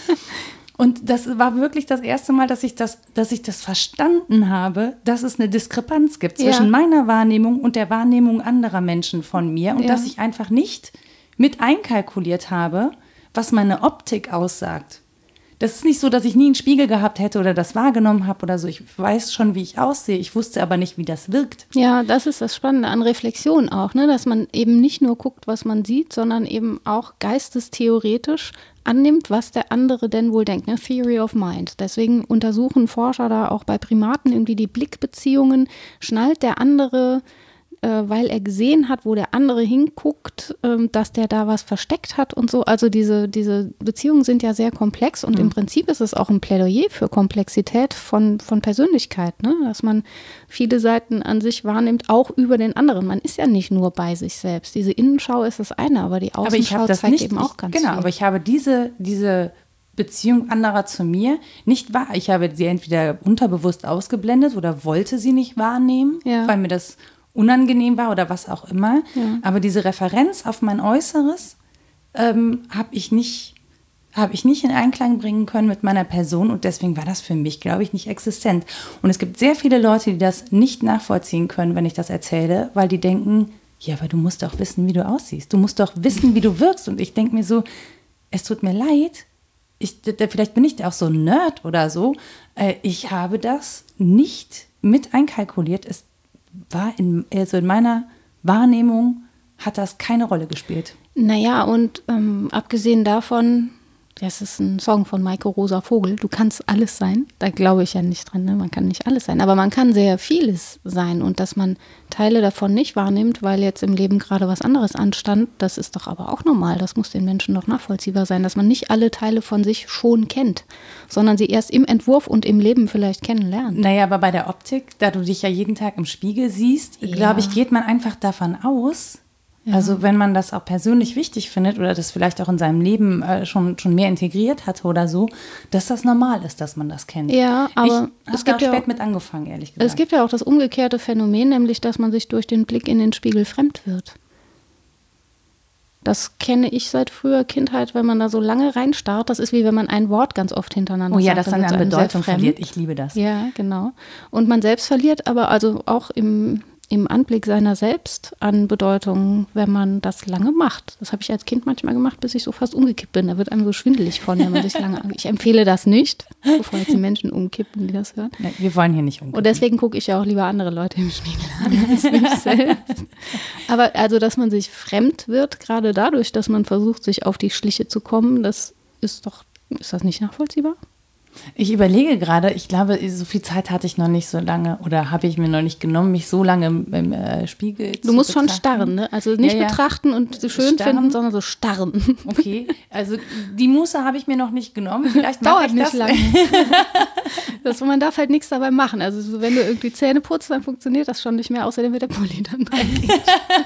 Und das war wirklich das erste Mal, dass ich das, dass ich das verstanden habe, dass es eine Diskrepanz gibt Ja. zwischen meiner Wahrnehmung und der Wahrnehmung anderer Menschen von mir und Ja. dass ich einfach nicht mit einkalkuliert habe, was meine Optik aussagt. Das ist nicht so, dass ich nie einen Spiegel gehabt hätte oder das wahrgenommen habe oder so. Ich weiß schon, wie ich aussehe. Ich wusste aber nicht, wie das wirkt. Ja, das ist das Spannende an Reflexion auch, ne? dass man eben nicht nur guckt, was man sieht, sondern eben auch geistestheoretisch annimmt, was der andere denn wohl denkt. Ne? Theory of Mind. Deswegen untersuchen Forscher da auch bei Primaten irgendwie die Blickbeziehungen. Schnallt der andere, weil er gesehen hat, wo der andere hinguckt, ähm, dass der da was versteckt hat und so. Also diese, diese Beziehungen sind ja sehr komplex und im Prinzip ist es auch ein Plädoyer für Komplexität von, von Persönlichkeit, ne? dass man viele Seiten an sich wahrnimmt, auch über den anderen. Man ist ja nicht nur bei sich selbst. Diese Innenschau ist das eine, aber die aber ich Außenschau habe das zeigt nicht eben auch ich, ganz genau viel. aber ich habe diese diese Beziehung anderer zu mir nicht wahr. Ich habe sie entweder unterbewusst ausgeblendet oder wollte sie nicht wahrnehmen, Ja. weil mir das unangenehm war oder was auch immer. Ja. Aber diese Referenz auf mein Äußeres ähm, habe ich nicht habe ich nicht in Einklang bringen können mit meiner Person und deswegen war das für mich, glaube ich, nicht existent. Und es gibt sehr viele Leute, die das nicht nachvollziehen können, wenn ich das erzähle, weil die denken, ja, aber du musst doch wissen, wie du aussiehst. Du musst doch wissen, wie du wirkst. Und ich denke mir so, es tut mir leid. Ich, vielleicht bin ich auch so ein Nerd oder so. Äh, ich habe das nicht mit einkalkuliert. Es war in, also in meiner Wahrnehmung hat das keine Rolle gespielt. Naja, und ähm, abgesehen davon, das ist ein Song von Maike Rosa Vogel, du kannst alles sein. Da glaube ich ja nicht dran, ne? man kann nicht alles sein, aber man kann sehr vieles sein und dass man Teile davon nicht wahrnimmt, weil jetzt im Leben gerade was anderes anstand, das ist doch aber auch normal. Das muss den Menschen doch nachvollziehbar sein, dass man nicht alle Teile von sich schon kennt, sondern sie erst im Entwurf und im Leben vielleicht kennenlernt. Naja, aber bei der Optik, da du dich ja jeden Tag im Spiegel siehst, Ja. glaube ich, geht man einfach davon aus, also wenn man das auch persönlich wichtig findet oder das vielleicht auch in seinem Leben äh, schon, schon mehr integriert hatte oder so, dass das normal ist, dass man das kennt. Ja, aber ich es gibt da ja spät auch- mit angefangen, ehrlich gesagt. Es gibt ja auch das umgekehrte Phänomen, nämlich dass man sich durch den Blick in den Spiegel fremd wird. Das kenne ich seit früher Kindheit, wenn man da so lange reinstarrt. Das ist wie wenn man ein Wort ganz oft hintereinander oh ja, sagt. das dann an Bedeutung verliert. Ich liebe das. Ja, genau. Und man selbst verliert aber also auch im, im Anblick seiner selbst an Bedeutung, wenn man das lange macht. Das habe ich als Kind manchmal gemacht, bis ich so fast umgekippt bin. Da wird einem so schwindelig von, wenn man sich lange an. Ich empfehle das nicht, bevor jetzt die Menschen umkippen, die das hören. Nee, wir wollen hier nicht umgehen. Und deswegen gucke ich ja auch lieber andere Leute im Spiegel an als mich selbst. Aber also, dass man sich fremd wird, gerade dadurch, dass man versucht, sich auf die Schliche zu kommen, das ist doch, ist das nicht nachvollziehbar? Ich überlege gerade, ich glaube, so viel Zeit hatte ich noch nicht so lange oder habe ich mir noch nicht genommen, mich so lange im, im äh, Spiegel zu Du musst schon betrachten. starren, ne? Also nicht Ja, ja. betrachten und so schön Starren. finden, sondern so starren. Okay, also die Muße habe ich mir noch nicht genommen. Vielleicht Dauert ich nicht das. lange. das, man darf halt nichts dabei machen. Also so, wenn du irgendwie Zähne putzt, dann funktioniert das schon nicht mehr, außerdem wird der Pulli dann dreckig.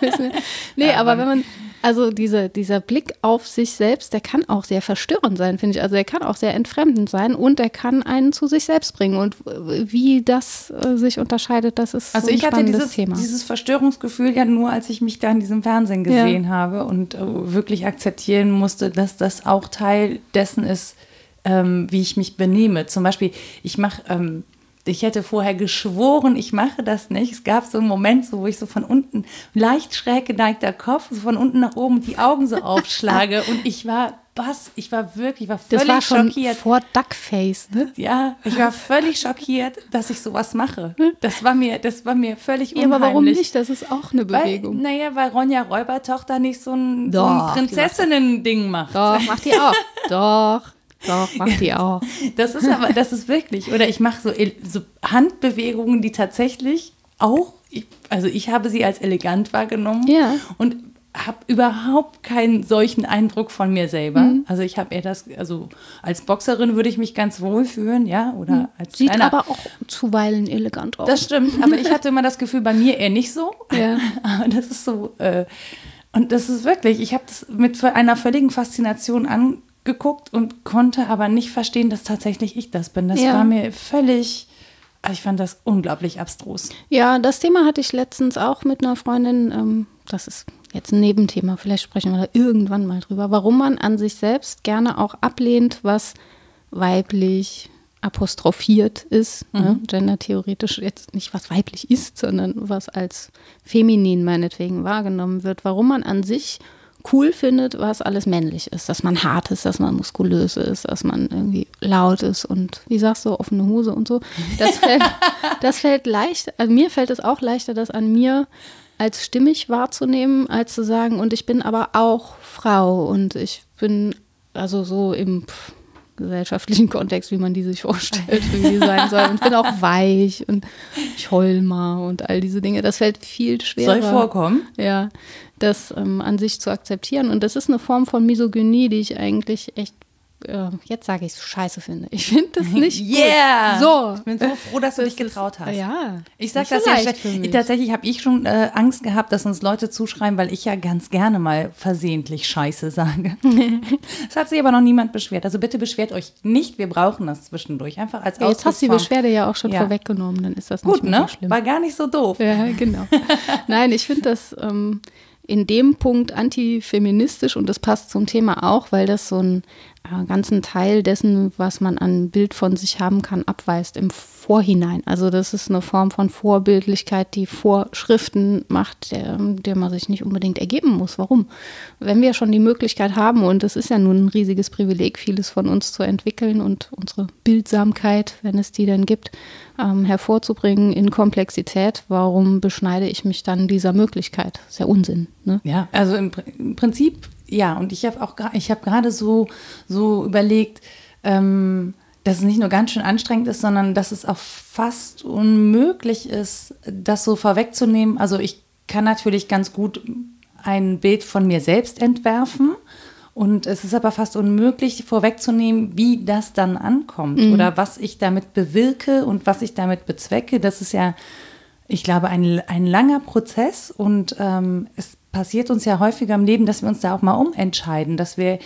nee, aber wenn man, also diese, dieser Blick auf sich selbst, der kann auch sehr verstörend sein, finde ich. Also der kann auch sehr entfremdend sein und der kann einen zu sich selbst bringen. Und wie das äh, sich unterscheidet, das ist Also so ein ich hatte dieses, Thema. dieses Verstörungsgefühl ja nur, als ich mich da in diesem Fernsehen Ja. gesehen habe und äh, wirklich akzeptieren musste, dass das auch Teil dessen ist, ähm, wie ich mich benehme. Zum Beispiel, ich mache, ähm, ich hätte vorher geschworen, ich mache das nicht. Es gab so einen Moment, so, wo ich so von unten, leicht schräg geneigter Kopf, so von unten nach oben die Augen so aufschlage und ich war, was? Ich war wirklich, ich war das völlig war schon schockiert. vor Duckface, ne? Ja, ich war völlig schockiert, dass ich sowas mache. Das war mir, das war mir völlig Ja, unheimlich. aber warum nicht? Das ist auch eine Weil, Bewegung. naja, weil Ronja Räubertochter nicht so ein, so ein Prinzessinnen-Ding macht. Doch, macht die auch. Doch, doch, macht die auch. Das ist aber, das ist wirklich. Oder ich mache so, so Handbewegungen, die tatsächlich auch, ich, also ich habe sie als elegant wahrgenommen Ja. und habe überhaupt keinen solchen Eindruck von mir selber. Mhm. Also ich habe eher das, also als Boxerin würde ich mich ganz wohl fühlen, ja, oder als Mhm. Sieht kleiner aber auch zuweilen elegant aus. Das stimmt, aber ich hatte immer das Gefühl, bei mir eher nicht so. Ja. Aber das ist so, äh, und das ist wirklich, ich habe das mit einer völligen Faszination angeguckt und konnte aber nicht verstehen, dass tatsächlich ich das bin. Das Ja. war mir völlig, also ich fand das unglaublich abstrus. Ja, das Thema hatte ich letztens auch mit einer Freundin. Ähm, das ist jetzt ein Nebenthema. Vielleicht sprechen wir da irgendwann mal drüber. Warum man an sich selbst gerne auch ablehnt, was weiblich apostrophiert ist. Ne? Gendertheoretisch jetzt nicht, was weiblich ist, sondern was als feminin meinetwegen wahrgenommen wird. Warum man an sich cool findet, was alles männlich ist. Dass man hart ist, dass man muskulös ist, dass man irgendwie laut ist und wie sagst du, offene Hose und so. Das fällt, das fällt leicht, also mir fällt es auch leichter, das an mir als stimmig wahrzunehmen, als zu sagen, und ich bin aber auch Frau und ich bin also so im pff, gesellschaftlichen Kontext, wie man die sich vorstellt, wie die sein soll. Und ich bin auch weich und ich heul mal und all diese Dinge. Das fällt viel schwerer. Soll vorkommen. Ja, das ähm, an sich zu akzeptieren. Und das ist eine Form von Misogynie, die ich eigentlich echt äh, jetzt sage ich es, scheiße finde. Ich finde das nicht Yeah! gut. So. Ich bin so froh, dass du Das dich getraut ist- hast. Ja. Ich sag Nicht das ja mich. Tatsächlich habe ich schon äh, Angst gehabt, dass uns Leute zuschreiben, weil ich ja ganz gerne mal versehentlich Scheiße sage. Es hat sich aber noch niemand beschwert. Also bitte beschwert euch nicht. Wir brauchen das zwischendurch. Einfach als Ja, jetzt hast du die. Beschwerde ja auch schon Ja. vorweggenommen, dann ist das Gut, nicht ne? so schlimm. War gar nicht so doof. Ja, genau. Nein, ich finde das ähm, in dem Punkt antifeministisch und das passt zum Thema auch, weil das so einen äh, ganzen Teil dessen, was man an Bild von sich haben kann, abweist im Vorhinein. Also das ist eine Form von Vorbildlichkeit, die Vorschriften macht, der, der man sich nicht unbedingt ergeben muss. Warum? Wenn wir schon die Möglichkeit haben, und es ist ja nun ein riesiges Privileg, vieles von uns zu entwickeln und unsere Bildsamkeit, wenn es die denn gibt, ähm, hervorzubringen in Komplexität, warum beschneide ich mich dann dieser Möglichkeit? ist ja Unsinn. Ne? Ja, also im, im Prinzip, ja, und ich habe auch ich habe gerade so, so überlegt, ähm, dass es nicht nur ganz schön anstrengend ist, sondern dass es auch fast unmöglich ist, das so vorwegzunehmen. Also ich kann natürlich ganz gut ein Bild von mir selbst entwerfen. Und es ist aber fast unmöglich vorwegzunehmen, wie das dann ankommt oder was ich damit bewirke und was ich damit bezwecke. Das ist ja ich glaube, ein, ein langer Prozess und ähm, es passiert uns ja häufiger im Leben, dass wir uns da auch mal umentscheiden, dass wir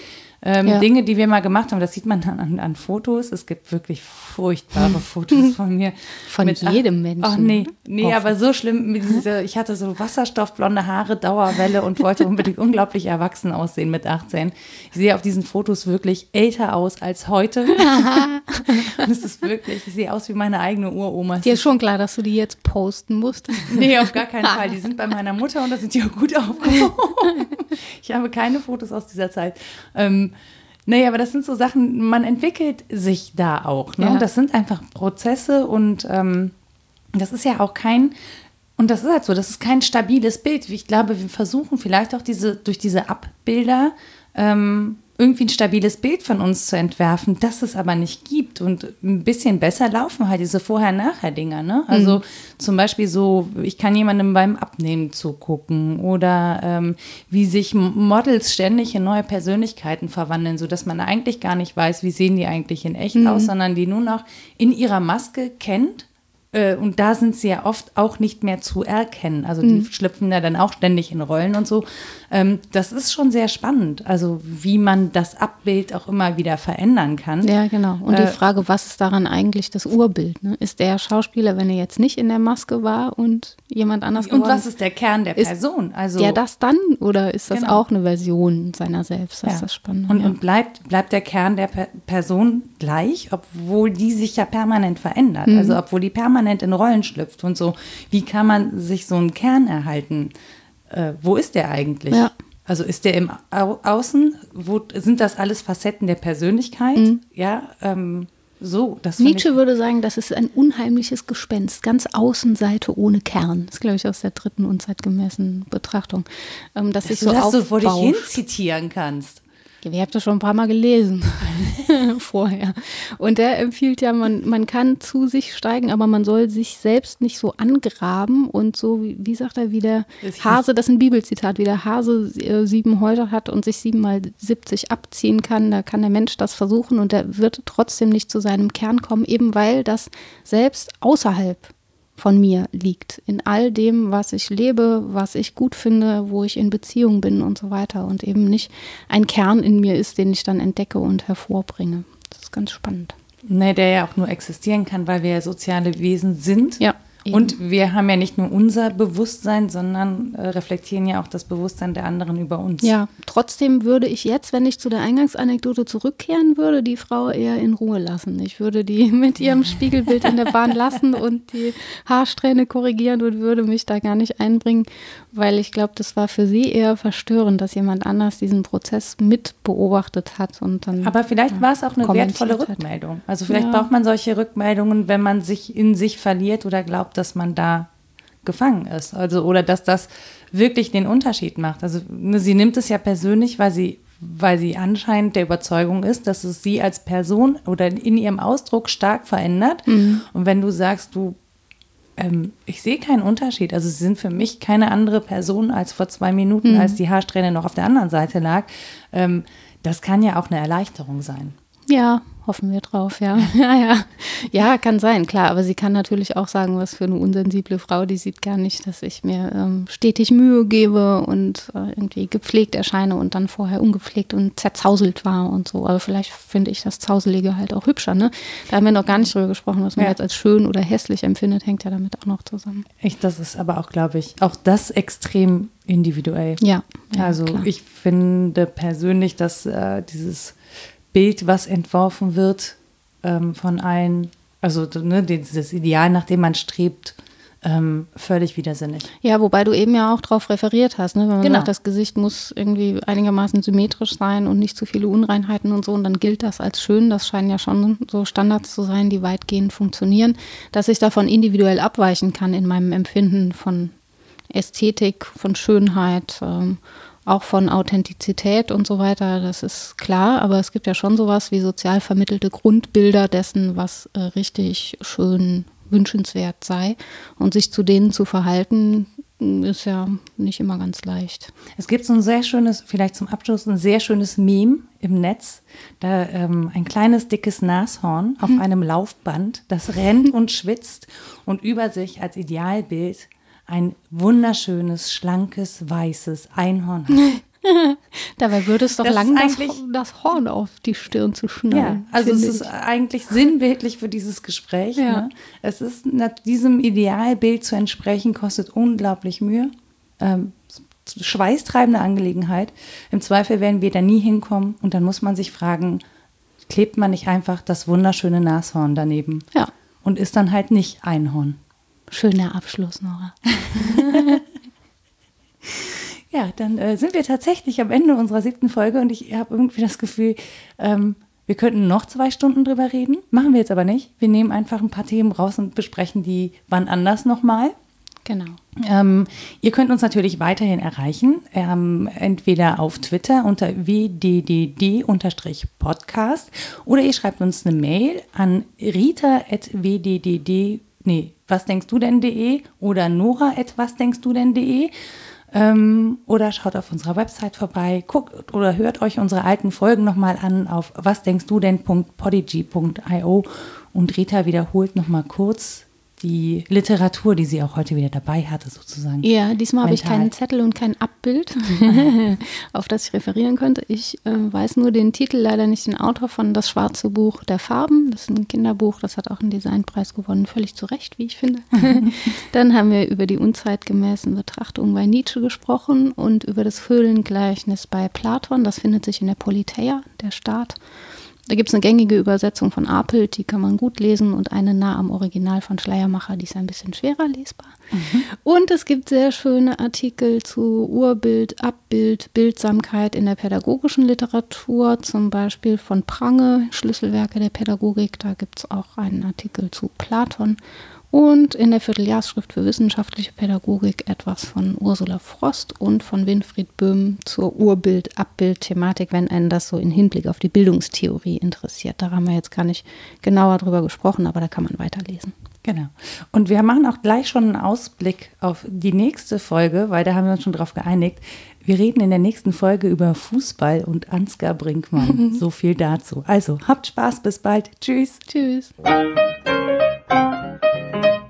ähm, Ja. Dinge, die wir mal gemacht haben, das sieht man dann an, an Fotos. Es gibt wirklich furchtbare Fotos von mir. Von jedem Menschen. Ach nee, nee, Hoffen. aber so schlimm. Mit diese, ich hatte so wasserstoffblonde Haare, Dauerwelle und wollte unbedingt unglaublich erwachsen aussehen mit 18. Ich sehe auf diesen Fotos wirklich älter aus als heute. und es ist wirklich, ich sehe aus wie meine eigene Uroma. Dir ist schon klar, dass du die jetzt posten musst. Nee, auf gar keinen Fall. Die sind bei meiner Mutter und da sind die auch gut aufgehoben. Ich habe keine Fotos aus dieser Zeit. Ähm, nee, aber das sind so Sachen, man entwickelt sich da auch. Ne? Ja. Das sind einfach Prozesse und ähm, das ist ja auch kein, und das ist halt so, das ist kein stabiles Bild. Ich glaube, wir versuchen vielleicht auch diese, durch diese Abbilder ähm, irgendwie ein stabiles Bild von uns zu entwerfen, das es aber nicht gibt. Und ein bisschen besser laufen halt diese Vorher-Nachher-Dinger. Ne? Also zum Beispiel so, ich kann jemandem beim Abnehmen zugucken oder ähm, wie sich Models ständig in neue Persönlichkeiten verwandeln, sodass man eigentlich gar nicht weiß, wie sehen die eigentlich in echt aus, sondern die nur noch in ihrer Maske kennt. Äh, Und da sind sie ja oft auch nicht mehr zu erkennen. Also die schlüpfen ja dann auch ständig in Rollen und so. Ähm, Das ist schon sehr spannend. Also wie man das Abbild auch immer wieder verändern kann. Ja, genau. Und Äh, die Frage, was ist daran eigentlich das Urbild? Ne? Ist der Schauspieler, wenn er jetzt nicht in der Maske war und jemand anders Und was ist der Kern der Person? Also der das dann oder ist das Genau. auch eine Version seiner selbst? Das Ja. ist das Spannende. Und, ja. und bleibt, bleibt der Kern der per Person gleich, obwohl die sich ja permanent verändert. Mhm. Also obwohl die permanent in Rollen schlüpft und so. Wie kann man sich so einen Kern erhalten? Äh, wo ist der eigentlich? Ja. Also ist der im Au Außen? Wo, sind das alles Facetten der Persönlichkeit? Ja, ähm, so. Mhm. Nietzsche ich, würde sagen, das ist ein unheimliches Gespenst, ganz Außenseite ohne Kern. Das ist, glaube ich, aus der dritten unzeitgemäßen Betrachtung. Ähm, dass dass sich du so das so vor dich hin zitieren kannst. Ihr habt das schon ein paar Mal gelesen vorher. Und der empfiehlt ja, man, man kann zu sich steigen, aber man soll sich selbst nicht so angraben und so, wie, wie sagt er, wie der Ich- Hase, das ist ein Bibelzitat, wie der Hase äh, sieben Häute hat und sich siebenmal 70 abziehen kann, da kann der Mensch das versuchen und er wird trotzdem nicht zu seinem Kern kommen, eben weil das selbst außerhalb von mir liegt. In all dem, was ich lebe, was ich gut finde, wo ich in Beziehung bin und so weiter. Und eben nicht ein Kern in mir ist, den ich dann entdecke und hervorbringe. Das ist ganz spannend. Nee, der ja auch nur existieren kann, weil wir ja soziale Wesen sind. Ja, eben. Und wir haben ja nicht nur unser Bewusstsein, sondern äh, reflektieren ja auch das Bewusstsein der anderen über uns. Ja, trotzdem würde ich jetzt, wenn ich zu der Eingangsanekdote zurückkehren würde, die Frau eher in Ruhe lassen. Ich würde die mit ihrem Spiegelbild in der Bahn lassen und die Haarsträhne korrigieren und würde mich da gar nicht einbringen, weil ich glaube, das war für sie eher verstörend, dass jemand anders diesen Prozess mit beobachtet hat und dann. Aber vielleicht war es auch eine wertvolle hat. Rückmeldung. Also vielleicht Ja. braucht man solche Rückmeldungen, wenn man sich in sich verliert oder glaubt, dass man da gefangen ist. Also oder dass das wirklich den Unterschied macht. Also ne, sie nimmt es ja persönlich, weil sie weil sie anscheinend der Überzeugung ist, dass es sie als Person oder in ihrem Ausdruck stark verändert. Mhm. Und wenn du sagst, du ähm, ich sehe keinen Unterschied. Also sie sind für mich keine andere Person als vor zwei Minuten, als die Haarsträhne noch auf der anderen Seite lag. Ähm, das kann ja auch eine Erleichterung sein. Ja, hoffen wir drauf, ja. ja, ja. Ja, kann sein, klar. Aber sie kann natürlich auch sagen, was für eine unsensible Frau, die sieht gar nicht, dass ich mir ähm, stetig Mühe gebe und äh, irgendwie gepflegt erscheine und dann vorher ungepflegt und zerzauselt war und so. Aber vielleicht finde ich das Zauselige halt auch hübscher, ne? Da haben wir noch gar nicht drüber gesprochen, was man ja. jetzt als schön oder hässlich empfindet, hängt ja damit auch noch zusammen. Ich, das ist aber auch, glaube ich, auch das extrem individuell. Ja. ja also klar. ich finde persönlich, dass äh, dieses Bild, was entworfen wird ähm, von allen, also ne, dieses Ideal, nach dem man strebt, ähm, völlig widersinnig. Ja, wobei du eben ja auch darauf referiert hast, ne? wenn man genau. sagt, das Gesicht muss irgendwie einigermaßen symmetrisch sein und nicht zu viele Unreinheiten und so, und dann gilt das als schön. Das scheinen ja schon so Standards zu sein, die weitgehend funktionieren, dass ich davon individuell abweichen kann in meinem Empfinden von Ästhetik, von Schönheit. Ähm, auch von Authentizität und so weiter, das ist klar, aber es gibt ja schon sowas wie sozial vermittelte Grundbilder dessen, was äh, richtig schön wünschenswert sei. Und sich zu denen zu verhalten, ist ja nicht immer ganz leicht. Es gibt so ein sehr schönes, vielleicht zum Abschluss, ein sehr schönes Meme im Netz. Da ähm, ein kleines, dickes Nashorn auf hm. einem Laufband, das rennt und schwitzt und über sich als Idealbild ein wunderschönes, schlankes, weißes Einhorn hat. Dabei würde es doch das lang, das, das, Horn auf die Stirn zu schnallen. Ja, also es ich. ist eigentlich sinnbildlich für dieses Gespräch. Ja. Ne? Es ist diesem Idealbild zu entsprechen, kostet unglaublich Mühe. Ähm, schweißtreibende Angelegenheit. Im Zweifel werden wir da nie hinkommen und dann muss man sich fragen, klebt man nicht einfach das wunderschöne Nashorn daneben? Ja. Und ist dann halt nicht Einhorn. Schöner Abschluss, Nora. ja, dann äh, sind wir tatsächlich am Ende unserer siebten Folge und ich habe irgendwie das Gefühl, ähm, wir könnten noch zwei Stunden drüber reden. Machen wir jetzt aber nicht. Wir nehmen einfach ein paar Themen raus und besprechen die wann anders nochmal. Genau. Ähm, ihr könnt uns natürlich weiterhin erreichen, ähm, entweder auf Twitter unter wddd-podcast oder ihr schreibt uns eine Mail an rita.wddd nee, was denkst du denn.de oder nora was denkst du denn.de ähm, oder schaut auf unserer Website vorbei, guckt oder hört euch unsere alten Folgen nochmal an auf was denkst du denn.podigy.io und Rita wiederholt nochmal kurz die Literatur, die sie auch heute wieder dabei hatte, sozusagen. Ja, diesmal habe ich keinen Zettel und kein Abbild, auf das ich referieren könnte. Ich äh, weiß nur den Titel, leider nicht den Autor von Das schwarze Buch der Farben. Das ist ein Kinderbuch, das hat auch einen Designpreis gewonnen, völlig zu Recht, wie ich finde. Dann haben wir über die unzeitgemäßen Betrachtungen bei Nietzsche gesprochen und über das Höhlengleichnis bei Platon. Das findet sich in der Politeia, der Staat. Da gibt es eine gängige Übersetzung von Apelt, die kann man gut lesen, und eine nah am Original von Schleiermacher, die ist ein bisschen schwerer lesbar. Mhm. Und es gibt sehr schöne Artikel zu Urbild, Abbild, Bildsamkeit in der pädagogischen Literatur, zum Beispiel von Prange, Schlüsselwerke der Pädagogik. Da gibt es auch einen Artikel zu Platon und in der Vierteljahrsschrift für wissenschaftliche Pädagogik etwas von Ursula Frost und von Winfried Böhm zur Urbild-Abbild-Thematik, wenn einen das so in Hinblick auf die Bildungstheorie interessiert. Da haben wir jetzt gar nicht genauer drüber gesprochen, aber da kann man weiterlesen. Genau. Und wir machen auch gleich schon einen Ausblick auf die nächste Folge, weil da haben wir uns schon drauf geeinigt. Wir reden in der nächsten Folge über Fußball und Ansgar Brinkmann. so viel dazu. Also, habt Spaß, bis bald. Tschüss. Tschüss. thank you